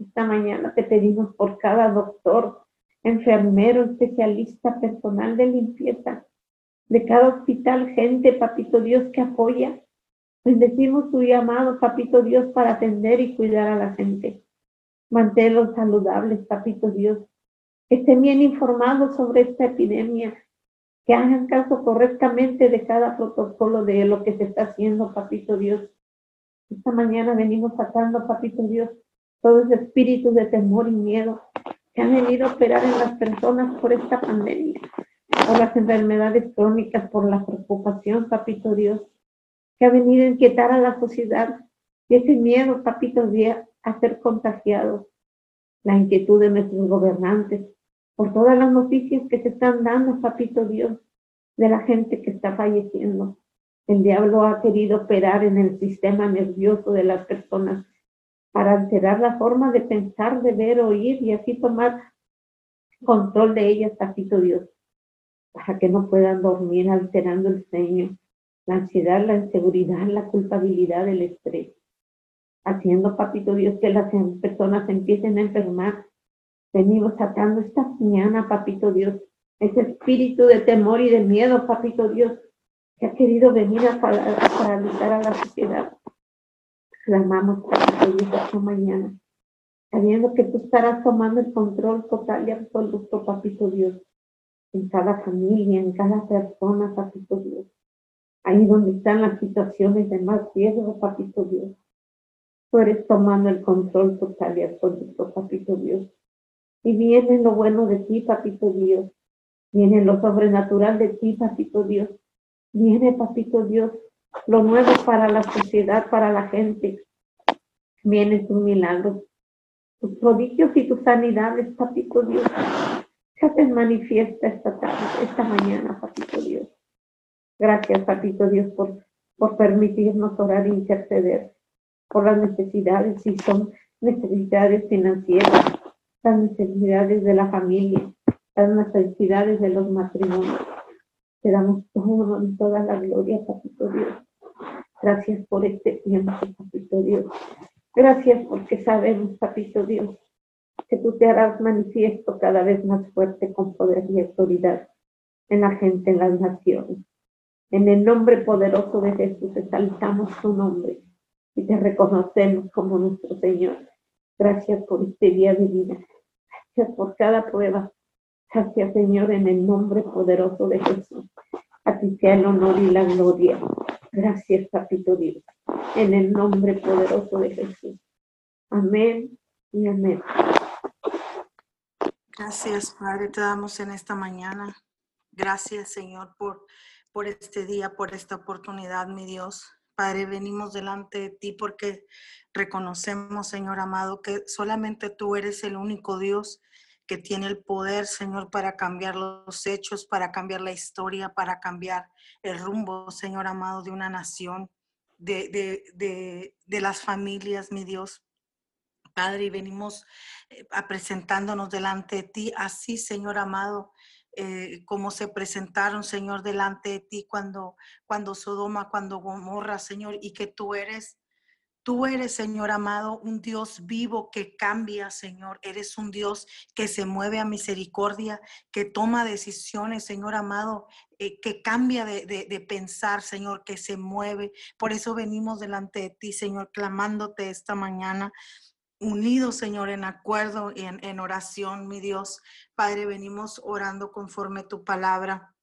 Esta mañana te pedimos por cada doctor, enfermero, especialista, personal de limpieza, de cada hospital, gente, papito Dios, que apoya. Bendecimos tu llamado, papito Dios, para atender y cuidar a la gente. Manténlos saludables, papito Dios. Que estén bien informados sobre esta epidemia. Que hagan caso correctamente de cada protocolo de lo que se está haciendo, papito Dios. Esta mañana venimos sacando, papito Dios, todo ese espíritu de temor y miedo que han venido a operar en las personas por esta pandemia, por las enfermedades crónicas, por la preocupación, papito Dios, que ha venido a inquietar a la sociedad y ese miedo, papito Dios, a ser contagiados, la inquietud de nuestros gobernantes, por todas las noticias que se están dando, papito Dios, de la gente que está falleciendo. El diablo ha querido operar en el sistema nervioso de las personas para alterar la forma de pensar, de ver, oír y así tomar control de ellas, papito Dios, para que no puedan dormir alterando el sueño, la ansiedad, la inseguridad, la culpabilidad, el estrés, haciendo, papito Dios, que las personas empiecen a enfermar. Venimos sacando esta mañana, papito Dios, ese espíritu de temor y de miedo, papito Dios, que ha querido venir a paralizar a la sociedad clamamos que esta mañana, sabiendo que tú estarás tomando el control total y absoluto, papito Dios, en cada familia, en cada persona, papito Dios. Ahí donde están las situaciones de más riesgo, papito Dios. Tú eres tomando el control total y absoluto, papito Dios. Y viene lo bueno de ti, papito Dios. Viene lo sobrenatural de ti, papito Dios. Viene, papito Dios, lo nuevo para la sociedad, para la gente. Viene tu milagro, tus prodigios y tus sanidades, papito Dios. Se hacen manifiesta esta tarde, esta mañana, papito Dios. Gracias, papito Dios, por, por permitirnos orar e interceder por las necesidades, si son necesidades financieras, las necesidades de la familia, las necesidades de los matrimonios. Te damos todo, toda la gloria, Papito Dios. Gracias por este tiempo, Papito Dios. Gracias porque sabemos, Papito Dios, que tú te harás manifiesto cada vez más fuerte con poder y autoridad en la gente, en las naciones. En el nombre poderoso de Jesús exaltamos tu nombre y te reconocemos como nuestro Señor. Gracias por este día de vida. Gracias por cada prueba. Gracias, Señor, en el nombre poderoso de Jesús. A ti sea el honor y la gloria. Gracias, Papito Dios. En el nombre poderoso de Jesús. Amén y amén. Gracias, Padre, te damos en esta mañana. Gracias, Señor, por, por este día, por esta oportunidad, mi Dios. Padre, venimos delante de ti porque reconocemos, Señor amado, que solamente tú eres el único Dios que tiene el poder, Señor, para cambiar los hechos, para cambiar la historia, para cambiar el rumbo, Señor amado, de una nación, de, de, las familias, mi Dios. Padre, y venimos eh, presentándonos delante de ti, así, Señor amado, eh, como se presentaron, Señor, delante de ti cuando, cuando Sodoma, cuando Gomorra, Señor, y que tú eres, tú eres, Señor amado, un Dios vivo que cambia, Señor. Eres un Dios que se mueve a misericordia, que toma decisiones, Señor amado, eh, que cambia de, de, pensar, Señor, que se mueve. Por eso venimos delante de ti, Señor, clamándote esta mañana unidos, Señor, en acuerdo y en, oración, mi Dios. Padre, venimos orando conforme tu palabra,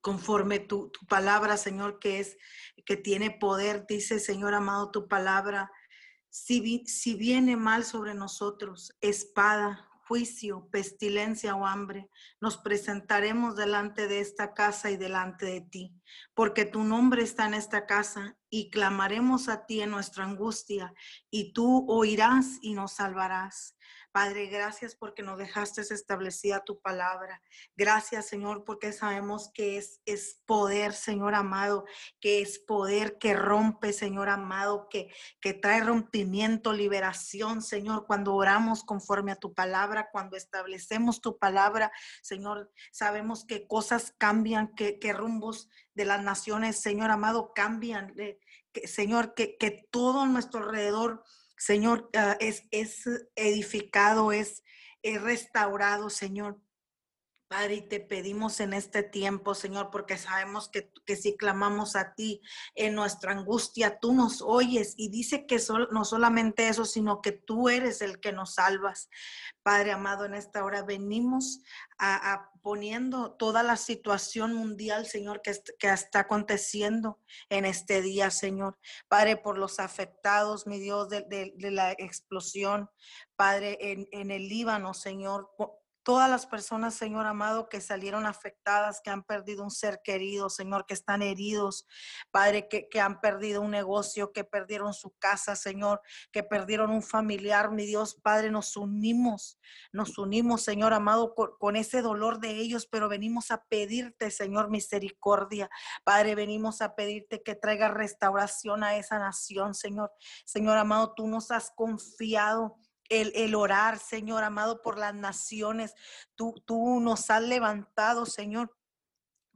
conforme tu, tu, palabra, Señor, que es, que tiene poder, dice, Señor amado, tu palabra. Si, si viene mal sobre nosotros, espada, juicio, pestilencia o hambre, nos presentaremos delante de esta casa y delante de ti, porque tu nombre está en esta casa y clamaremos a ti en nuestra angustia y tú oirás y nos salvarás. Padre, gracias porque nos dejaste establecida tu palabra. Gracias, Señor, porque sabemos que es, es poder, Señor amado, que es poder que rompe, Señor amado, que, que trae rompimiento, liberación, Señor, cuando oramos conforme a tu palabra, cuando establecemos tu palabra, Señor, sabemos que cosas cambian, que, que rumbos de las naciones, Señor amado, cambian. que, Señor, que, que todo nuestro alrededor Señor, ah, es, es edificado, es, es restaurado, Señor. Padre, y te pedimos en este tiempo, Señor, porque sabemos que, que, si clamamos a ti en nuestra angustia, tú nos oyes. Y dice que no solamente eso, sino que tú eres el que nos salvas. Padre amado, en esta hora venimos a, poniendo toda la situación mundial, Señor, que, que, está aconteciendo en este día, Señor. Padre, por los afectados, mi Dios, de, de, la explosión. Padre, en, en el Líbano, Señor, todas las personas, Señor amado, que salieron afectadas, que han perdido un ser querido, Señor, que están heridos, Padre, que, han perdido un negocio, que perdieron su casa, Señor, que perdieron un familiar, mi Dios, Padre, nos unimos, nos unimos, Señor amado, con, con ese dolor de ellos, pero venimos a pedirte, Señor, misericordia. Padre, venimos a pedirte que traiga restauración a esa nación, Señor. Señor amado, tú nos has confiado el, orar, Señor amado, por las naciones. Tú, tú nos has levantado, Señor,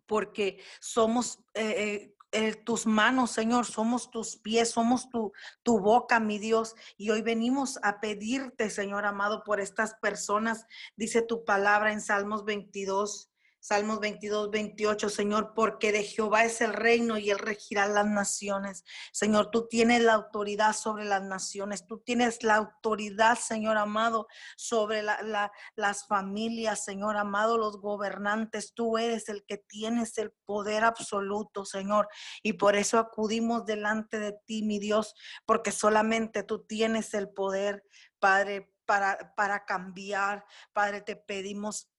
porque somos eh, eh, tus manos, Señor, somos tus pies, somos tu, tu boca, mi Dios. Y hoy venimos a pedirte, Señor amado, por estas personas. Dice tu palabra en Salmos 22. Salmos 22, 28, Señor, porque de Jehová es el reino y él regirá las naciones. Señor, tú tienes la autoridad sobre las naciones, tú tienes la autoridad, Señor amado, sobre las familias, Señor amado, los gobernantes. Tú eres el que tienes el poder absoluto, Señor. Y por eso acudimos delante de ti, mi Dios, porque solamente tú tienes el poder, Padre, para, para cambiar. Padre, te pedimos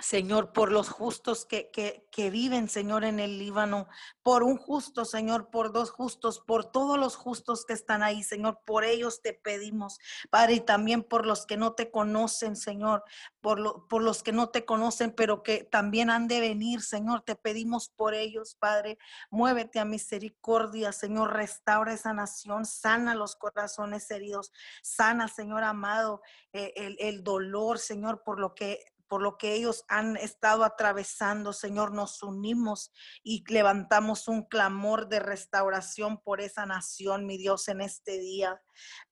Señor, por los justos que, que, que, viven, Señor, en el Líbano, por un justo, Señor, por dos justos, por todos los justos que están ahí, Señor, por ellos te pedimos, Padre, y también por los que no te conocen, Señor, por, lo, por los que no te conocen, pero que también han de venir, Señor, te pedimos por ellos, Padre, muévete a misericordia, Señor, restaura esa nación, sana los corazones heridos, sana, Señor amado, eh, el, el dolor, Señor, por lo que por lo que ellos han estado atravesando, Señor, nos unimos y levantamos un clamor de restauración por esa nación, mi Dios, en este día.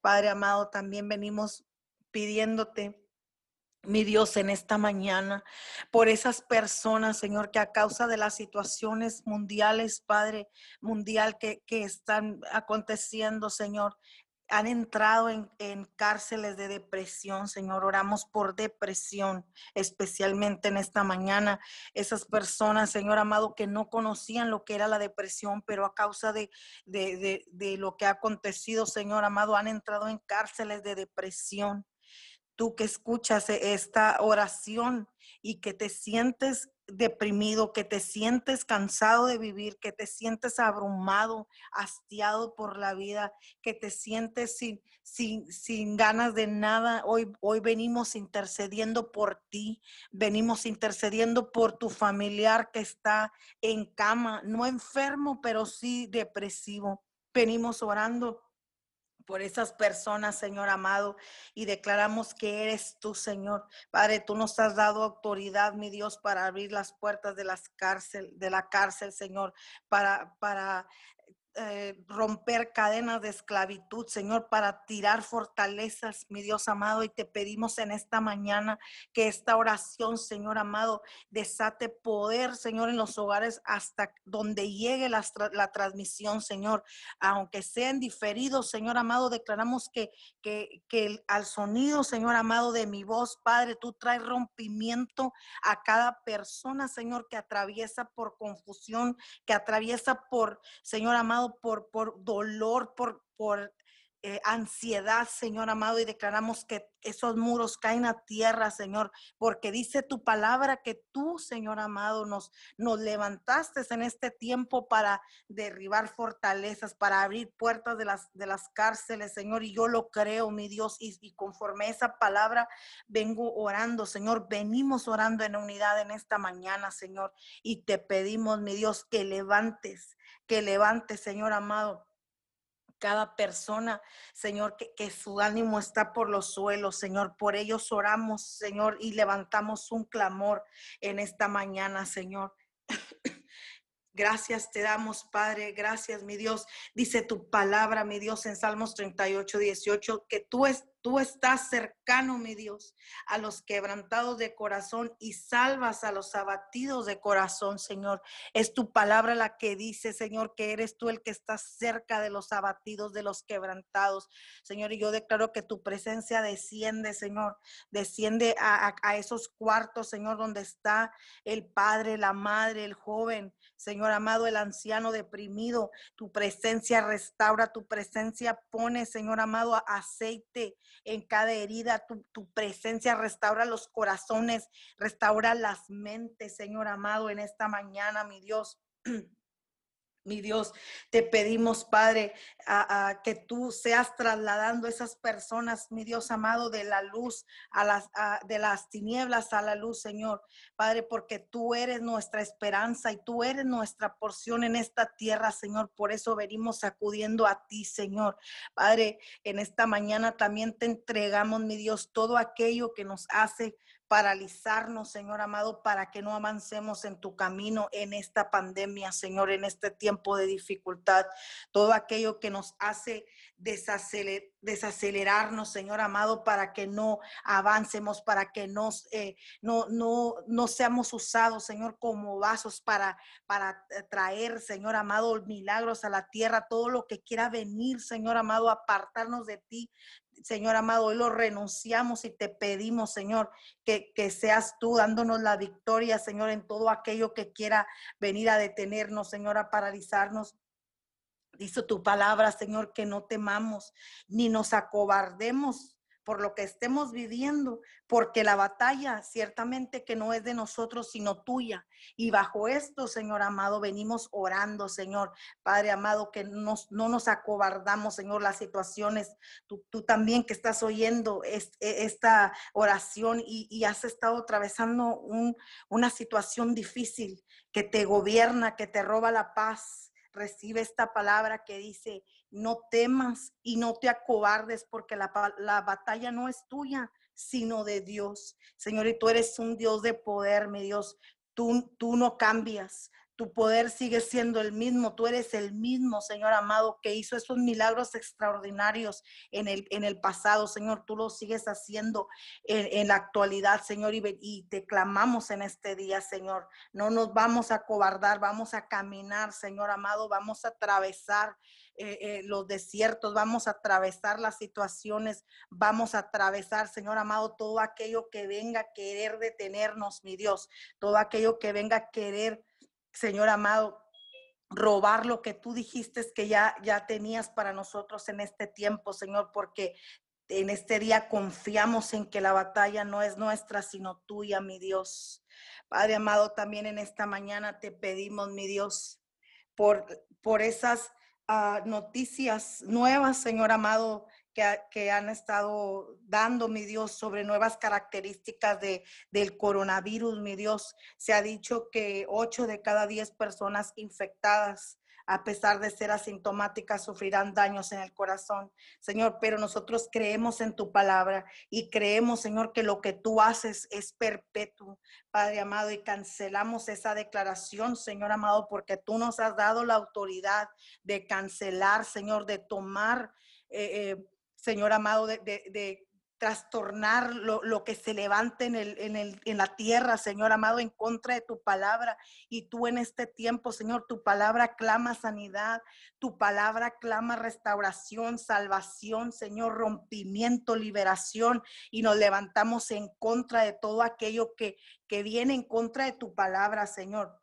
Padre amado, también venimos pidiéndote mi Dios, en esta mañana, por esas personas, Señor, que a causa de las situaciones mundiales, Padre, mundial que, que están aconteciendo, Señor, han entrado en, cárceles de depresión, Señor. Oramos por depresión, especialmente en esta mañana. Esas personas, Señor amado, que no conocían lo que era la depresión, pero a causa de, de, de, de lo que ha acontecido, Señor amado, han entrado en cárceles de depresión. Tú que escuchas esta oración y que te sientes deprimido, que te sientes cansado de vivir, que te sientes abrumado, hastiado por la vida, que te sientes sin, sin, sin ganas de nada. Hoy, hoy venimos intercediendo por ti, venimos intercediendo por tu familiar que está en cama, no enfermo, pero sí depresivo. Venimos orando por esas personas, Señor amado, y declaramos que eres tú, Señor. Padre, tú nos has dado autoridad, mi Dios, para abrir las puertas de las cárcel, de la cárcel, Señor, para, para eh, romper cadenas de esclavitud, Señor, para tirar fortalezas, mi Dios amado, y te pedimos en esta mañana que esta oración, Señor amado, desate poder, Señor, en los hogares hasta donde llegue la, transmisión, Señor, aunque sean diferidos, Señor amado, declaramos que, que, que al sonido, Señor amado, de mi voz, Padre, tú traes rompimiento a cada persona, Señor, que atraviesa por confusión, que atraviesa por, Señor amado, por, por dolor, por, por eh, ansiedad, Señor amado, y declaramos que esos muros caen a tierra, Señor, porque dice tu palabra que tú, Señor amado, nos, nos levantaste en este tiempo para derribar fortalezas, para abrir puertas de las, de las cárceles, Señor, y yo lo creo, mi Dios, y, y conforme esa palabra vengo orando, Señor, venimos orando en unidad en esta mañana, Señor, y te pedimos, mi Dios, que levantes, que levantes, Señor amado cada persona, Señor, que, su ánimo está por los suelos, Señor. Por ellos oramos, Señor, y levantamos un clamor en esta mañana, Señor. Gracias te damos, Padre. Gracias, mi Dios. Dice tu palabra, mi Dios, en Salmos 38, 18, que tú, es, tú estás cercano, mi Dios, a los quebrantados de corazón y salvas a los abatidos de corazón, Señor. Es tu palabra la que dice, Señor, que eres tú el que estás cerca de los abatidos, de los quebrantados, Señor. Y yo declaro que tu presencia desciende, Señor, desciende a, a, a esos cuartos, Señor, donde está el Padre, la Madre, el joven Señor amado, el anciano deprimido, tu presencia restaura, tu presencia pone, Señor amado, aceite en cada herida, tu, presencia restaura los corazones, restaura las mentes, Señor amado, en esta mañana, mi Dios. Mi Dios, te pedimos, Padre, que tú seas trasladando esas personas, mi Dios amado, de la luz a las de las tinieblas a la luz, Señor. Padre, porque tú eres nuestra esperanza y tú eres nuestra porción en esta tierra, Señor. Por eso venimos acudiendo a ti, Señor. Padre, en esta mañana también te entregamos, mi Dios, todo aquello que nos hace paralizarnos, Señor amado, para que no avancemos en tu camino en esta pandemia, Señor, en este tiempo de dificultad. Todo aquello que nos hace desacelerar, desacelerarnos, Señor amado, para que no avancemos, para que nos, eh, no, no, no seamos usados, Señor, como vasos para, para traer, Señor amado, milagros a la tierra, todo lo que quiera venir, Señor amado, apartarnos de ti, Señor amado, hoy lo renunciamos y te pedimos, Señor, que, que, seas tú dándonos la victoria, Señor, en todo aquello que quiera venir a detenernos, Señor, a paralizarnos. Dice tu palabra, Señor, que no temamos ni nos acobardemos por lo que estemos viviendo, porque la batalla ciertamente que no es de nosotros, sino tuya. Y bajo esto, Señor amado, venimos orando, Señor, Padre amado, que no nos acobardamos, Señor, las situaciones. Tú, también que estás oyendo e, esta oración y, has estado atravesando una situación difícil que te gobierna, que te roba la paz recibe esta palabra que dice, no temas y no te acobardes porque la, batalla no es tuya, sino de Dios. Señor, y tú eres un Dios de poder, mi Dios. Tú, tú no cambias tu poder sigue siendo el mismo, tú eres el mismo, Señor amado, que hizo esos milagros extraordinarios en el, en el pasado, Señor, tú lo sigues haciendo en, la actualidad, Señor, y, y, te clamamos en este día, Señor. No nos vamos a cobardar, vamos a caminar, Señor amado, vamos a atravesar. Eh, eh, los desiertos, vamos a atravesar las situaciones, vamos a atravesar, Señor amado, todo aquello que venga a querer detenernos, mi Dios, todo aquello que venga a querer Señor amado, robar lo que tú dijiste que ya, ya tenías para nosotros en este tiempo, Señor, porque en este día confiamos en que la batalla no es nuestra, sino tuya, mi Dios. Padre amado, también en esta mañana te pedimos, mi Dios, por, por esas ah, noticias nuevas, Señor amado, que, han estado dando, mi Dios, sobre nuevas características de, del coronavirus, mi Dios. Se ha dicho que 8 de cada 10 personas infectadas a pesar de ser asintomáticas, sufrirán daños en el corazón, Señor, pero nosotros creemos en tu palabra y creemos, Señor, que lo que tú haces es perpetuo, Padre amado, y cancelamos esa declaración, Señor amado, porque tú nos has dado la autoridad de cancelar, Señor, de tomar eh, eh, Señor amado, de, trastornar lo, que se levante en, el, en, el, en, la tierra, Señor amado, en contra de tu palabra. Y tú en este tiempo, Señor, tu palabra clama sanidad, tu palabra clama restauración, salvación, Señor, rompimiento, liberación. Y nos levantamos en contra de todo aquello que, que viene en contra de tu palabra, Señor.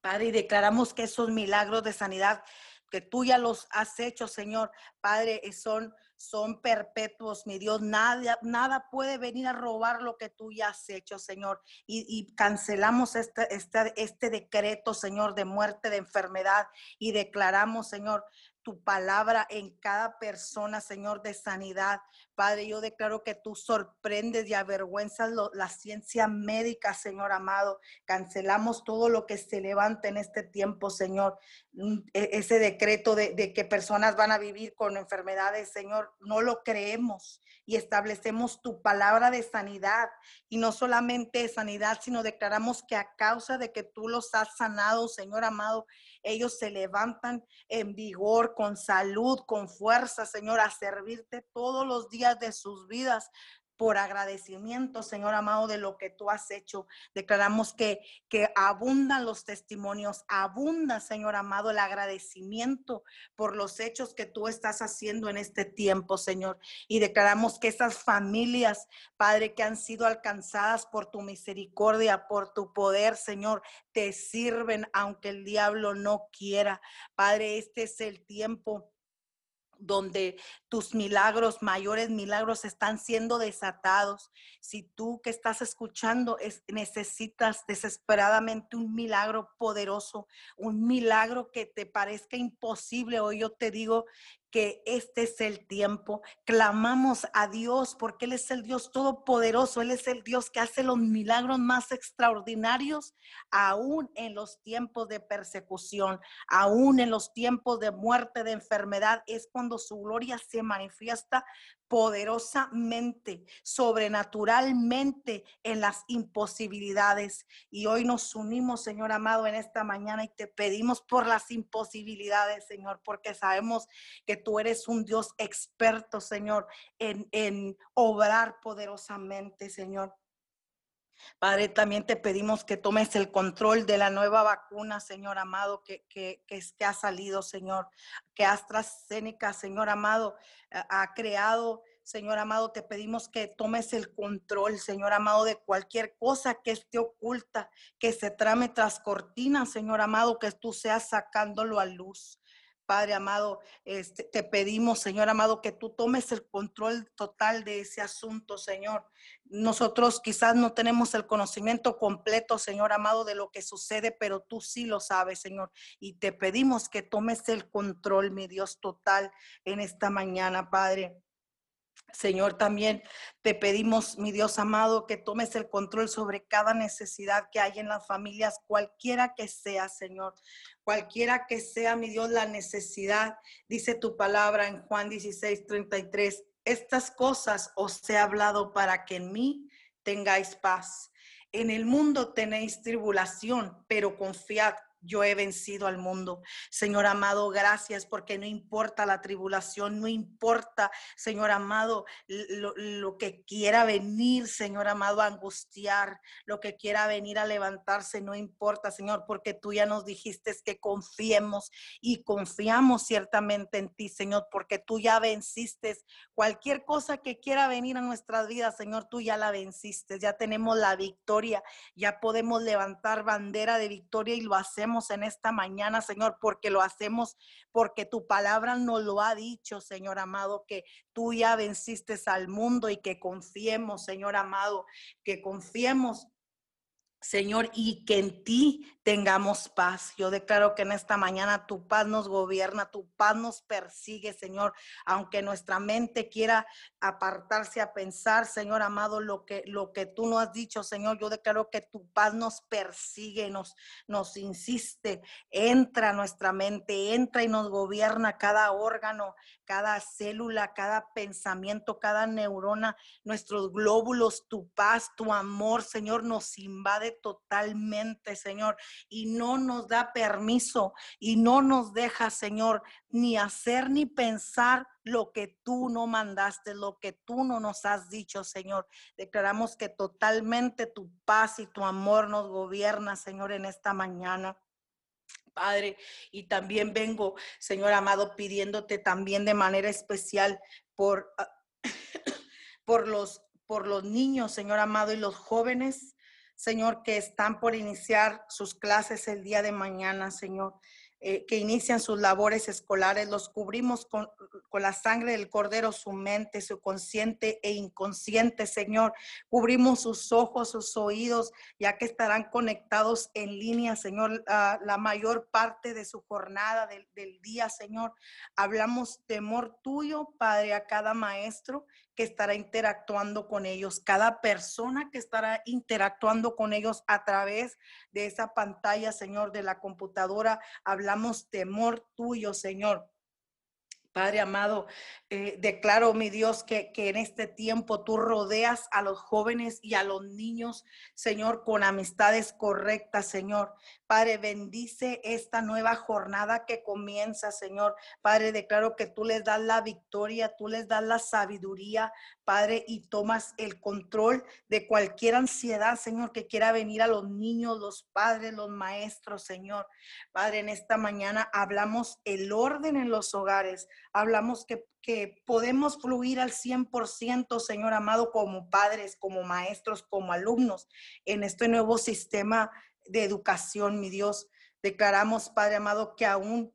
Padre, y declaramos que esos milagros de sanidad que tú ya los has hecho, Señor, Padre, son son perpetuos, mi Dios. Nada, nada puede venir a robar lo que tú ya has hecho, Señor. Y, cancelamos este, este, este decreto, Señor, de muerte, de enfermedad. Y declaramos, Señor, tu palabra en cada persona, Señor, de sanidad. Padre, yo declaro que tú sorprendes y avergüenzas la ciencia médica, Señor amado. Cancelamos todo lo que se levanta en este tiempo, Señor. Mm, e, ese decreto de, de que personas van a vivir con enfermedades, Señor, no lo creemos y establecemos tu palabra de sanidad. Y no solamente de sanidad, sino declaramos que a causa de que tú los has sanado, Señor amado, ellos se levantan en vigor, con salud, con fuerza, Señor, a servirte todos los días de sus vidas por agradecimiento, Señor amado, de lo que tú has hecho. Declaramos que, que abundan los testimonios, abunda, Señor amado, el agradecimiento por los hechos que tú estás haciendo en este tiempo, Señor. Y declaramos que esas familias, Padre, que han sido alcanzadas por tu misericordia, por tu poder, Señor, te sirven aunque el diablo no quiera. Padre, este es el tiempo donde tus milagros, mayores milagros están siendo desatados. Si tú que estás escuchando necesitas desesperadamente un milagro poderoso, un milagro que te parezca imposible, hoy yo te digo que este es el tiempo. Clamamos a Dios porque Él es el Dios todopoderoso, Él es el Dios que hace los milagros más extraordinarios, aún en los tiempos de persecución, aún en los tiempos de muerte, de enfermedad, es cuando su gloria se manifiesta poderosamente, sobrenaturalmente en las imposibilidades. Y hoy nos unimos, Señor amado, en esta mañana y te pedimos por las imposibilidades, Señor, porque sabemos que tú eres un Dios experto, Señor, en, en obrar poderosamente, Señor. Padre, también te pedimos que tomes el control de la nueva vacuna, Señor amado, que, que, que, ha salido, Señor, que AstraZeneca, Señor amado, ha creado. Señor amado, te pedimos que tomes el control, Señor amado, de cualquier cosa que esté oculta, que se trame tras cortinas, Señor amado, que tú seas sacándolo a luz. Padre amado, este, te pedimos, Señor amado, que tú tomes el control total de ese asunto, Señor. Nosotros quizás no tenemos el conocimiento completo, Señor amado, de lo que sucede, pero tú sí lo sabes, Señor. Y te pedimos que tomes el control, mi Dios, total en esta mañana, Padre. Señor, también te pedimos, mi Dios amado, que tomes el control sobre cada necesidad que hay en las familias, cualquiera que sea, Señor, cualquiera que sea, mi Dios, la necesidad. Dice tu palabra en Juan 16, 33. Estas cosas os he hablado para que en mí tengáis paz. En el mundo tenéis tribulación, pero confiad, yo he vencido al mundo. Señor amado, gracias porque no importa la tribulación, no importa, Señor amado, lo, que quiera venir, Señor amado, a angustiar, lo que quiera venir a levantarse, no importa, Señor, porque tú ya nos dijiste que confiemos y confiamos ciertamente en ti, Señor, porque tú ya venciste cualquier cosa que quiera venir a nuestras vidas, Señor, tú ya la venciste, ya tenemos la victoria, ya podemos levantar bandera de victoria y lo hacemos en esta mañana, Señor, porque lo hacemos, porque tu palabra nos lo ha dicho, Señor amado, que tú ya venciste al mundo y que confiemos, Señor amado, que confiemos Señor, y que en ti tengamos paz. Yo declaro que en esta mañana tu paz nos gobierna, tu paz nos persigue, Señor, aunque nuestra mente quiera apartarse a pensar, Señor amado, lo que lo que tú nos has dicho, Señor, yo declaro que tu paz nos persigue, nos nos insiste, entra nuestra mente, entra y nos gobierna cada órgano, cada célula, cada pensamiento, cada neurona, nuestros glóbulos, tu paz, tu amor, Señor, nos invade totalmente, Señor, y no nos da permiso y no nos deja, Señor, ni hacer ni pensar lo que tú no mandaste, lo que tú no nos has dicho, Señor. Declaramos que totalmente tu paz y tu amor nos gobierna, Señor, en esta mañana. Padre, y también vengo, Señor amado, pidiéndote también de manera especial por, ah, por, los, por los niños, Señor amado, y los jóvenes, Señor, que están por iniciar sus clases el día de mañana, Señor. Eh, que inician sus labores escolares, los cubrimos con, con, la sangre del Cordero, su mente, su consciente e inconsciente, Señor. Cubrimos sus ojos, sus oídos, ya que estarán conectados en línea, Señor, la mayor parte de su jornada del, del día, Señor. Hablamos temor tuyo, Padre, a cada maestro que estará interactuando con ellos, cada persona que estará interactuando con ellos a través de esa pantalla, Señor, de la computadora. Hablamos temor tuyo, Señor. Padre amado, eh, declaro, mi Dios, que, que, en este tiempo tú rodeas a los jóvenes y a los niños, Señor, con amistades correctas, Señor. Padre, bendice esta nueva jornada que comienza, Señor. Padre, declaro que tú les das la victoria, tú les das la sabiduría, Padre, y tomas el control de cualquier ansiedad, Señor, que quiera venir a los niños, los padres, los maestros, Señor. Padre, en esta mañana hablamos el orden en los hogares, hablamos que, podemos fluir al 100%, Señor amado, como padres, como maestros, como alumnos, en este nuevo sistema de educación, mi Dios. Declaramos, Padre amado, que aún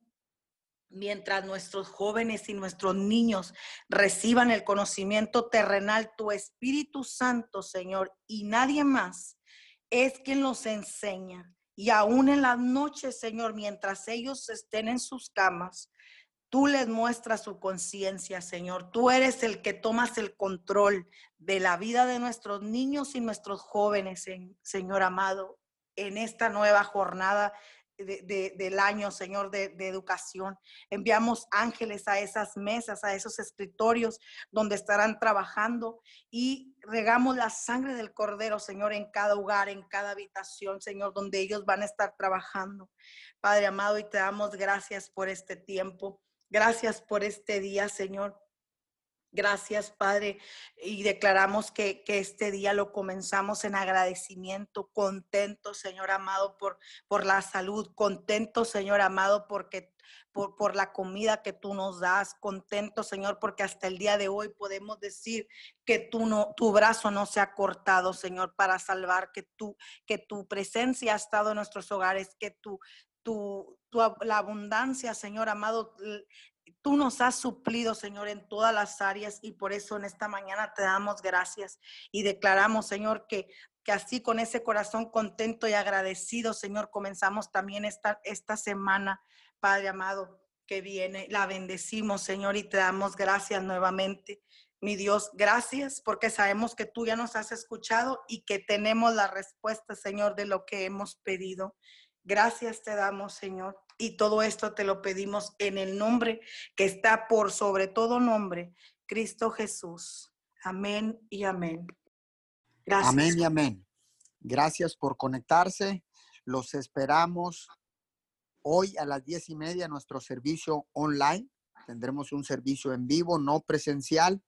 mientras nuestros jóvenes y nuestros niños reciban el conocimiento terrenal, tu Espíritu Santo, Señor, y nadie más, es quien los enseña. Y aún en las noches, Señor, mientras ellos estén en sus camas, tú les muestras su conciencia, Señor. Tú eres el que tomas el control de la vida de nuestros niños y nuestros jóvenes, Señor amado en esta nueva jornada del año, Señor, de, educación. Enviamos ángeles a esas mesas, a esos escritorios donde estarán trabajando y regamos la sangre del Cordero, Señor, en cada hogar, en cada habitación, Señor, donde ellos van a estar trabajando. Padre amado, y te damos gracias por este tiempo. Gracias por este día, Señor. Gracias, Padre. Y declaramos que, este día lo comenzamos en agradecimiento, contento, Señor amado, por, por la salud, contento, Señor amado, porque por, por, la comida que tú nos das, contento, Señor, porque hasta el día de hoy podemos decir que tú no, tu brazo no se ha cortado, Señor, para salvar, que tú, que tu presencia ha estado en nuestros hogares, que tu, tu, la abundancia, Señor amado. Tú nos has suplido, Señor, en todas las áreas y por eso en esta mañana te damos gracias y declaramos, Señor, que, que así con ese corazón contento y agradecido, Señor, comenzamos también esta, esta semana, Padre amado, que viene. La bendecimos, Señor, y te damos gracias nuevamente. Mi Dios, gracias porque sabemos que tú ya nos has escuchado y que tenemos la respuesta, Señor, de lo que hemos pedido. Gracias te damos, Señor. Y todo esto te lo pedimos en el nombre que está por sobre todo nombre, Cristo Jesús. Amén y amén. Gracias. Amén y amén. Gracias por conectarse. Los esperamos hoy a las diez y media nuestro servicio online. Tendremos un servicio en vivo, no presencial,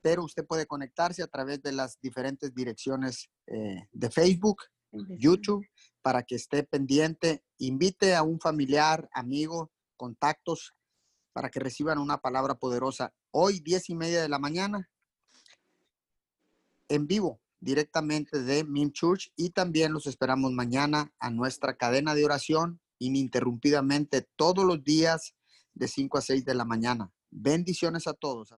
pero usted puede conectarse a través de las diferentes direcciones eh, de Facebook, YouTube, para que esté pendiente. Invite a un familiar, amigo, contactos, para que reciban una palabra poderosa. Hoy, diez y media de la mañana, en vivo, directamente de Mim Church, y también los esperamos mañana a nuestra cadena de oración ininterrumpidamente todos los días de 5 a 6 de la mañana. Bendiciones a todos.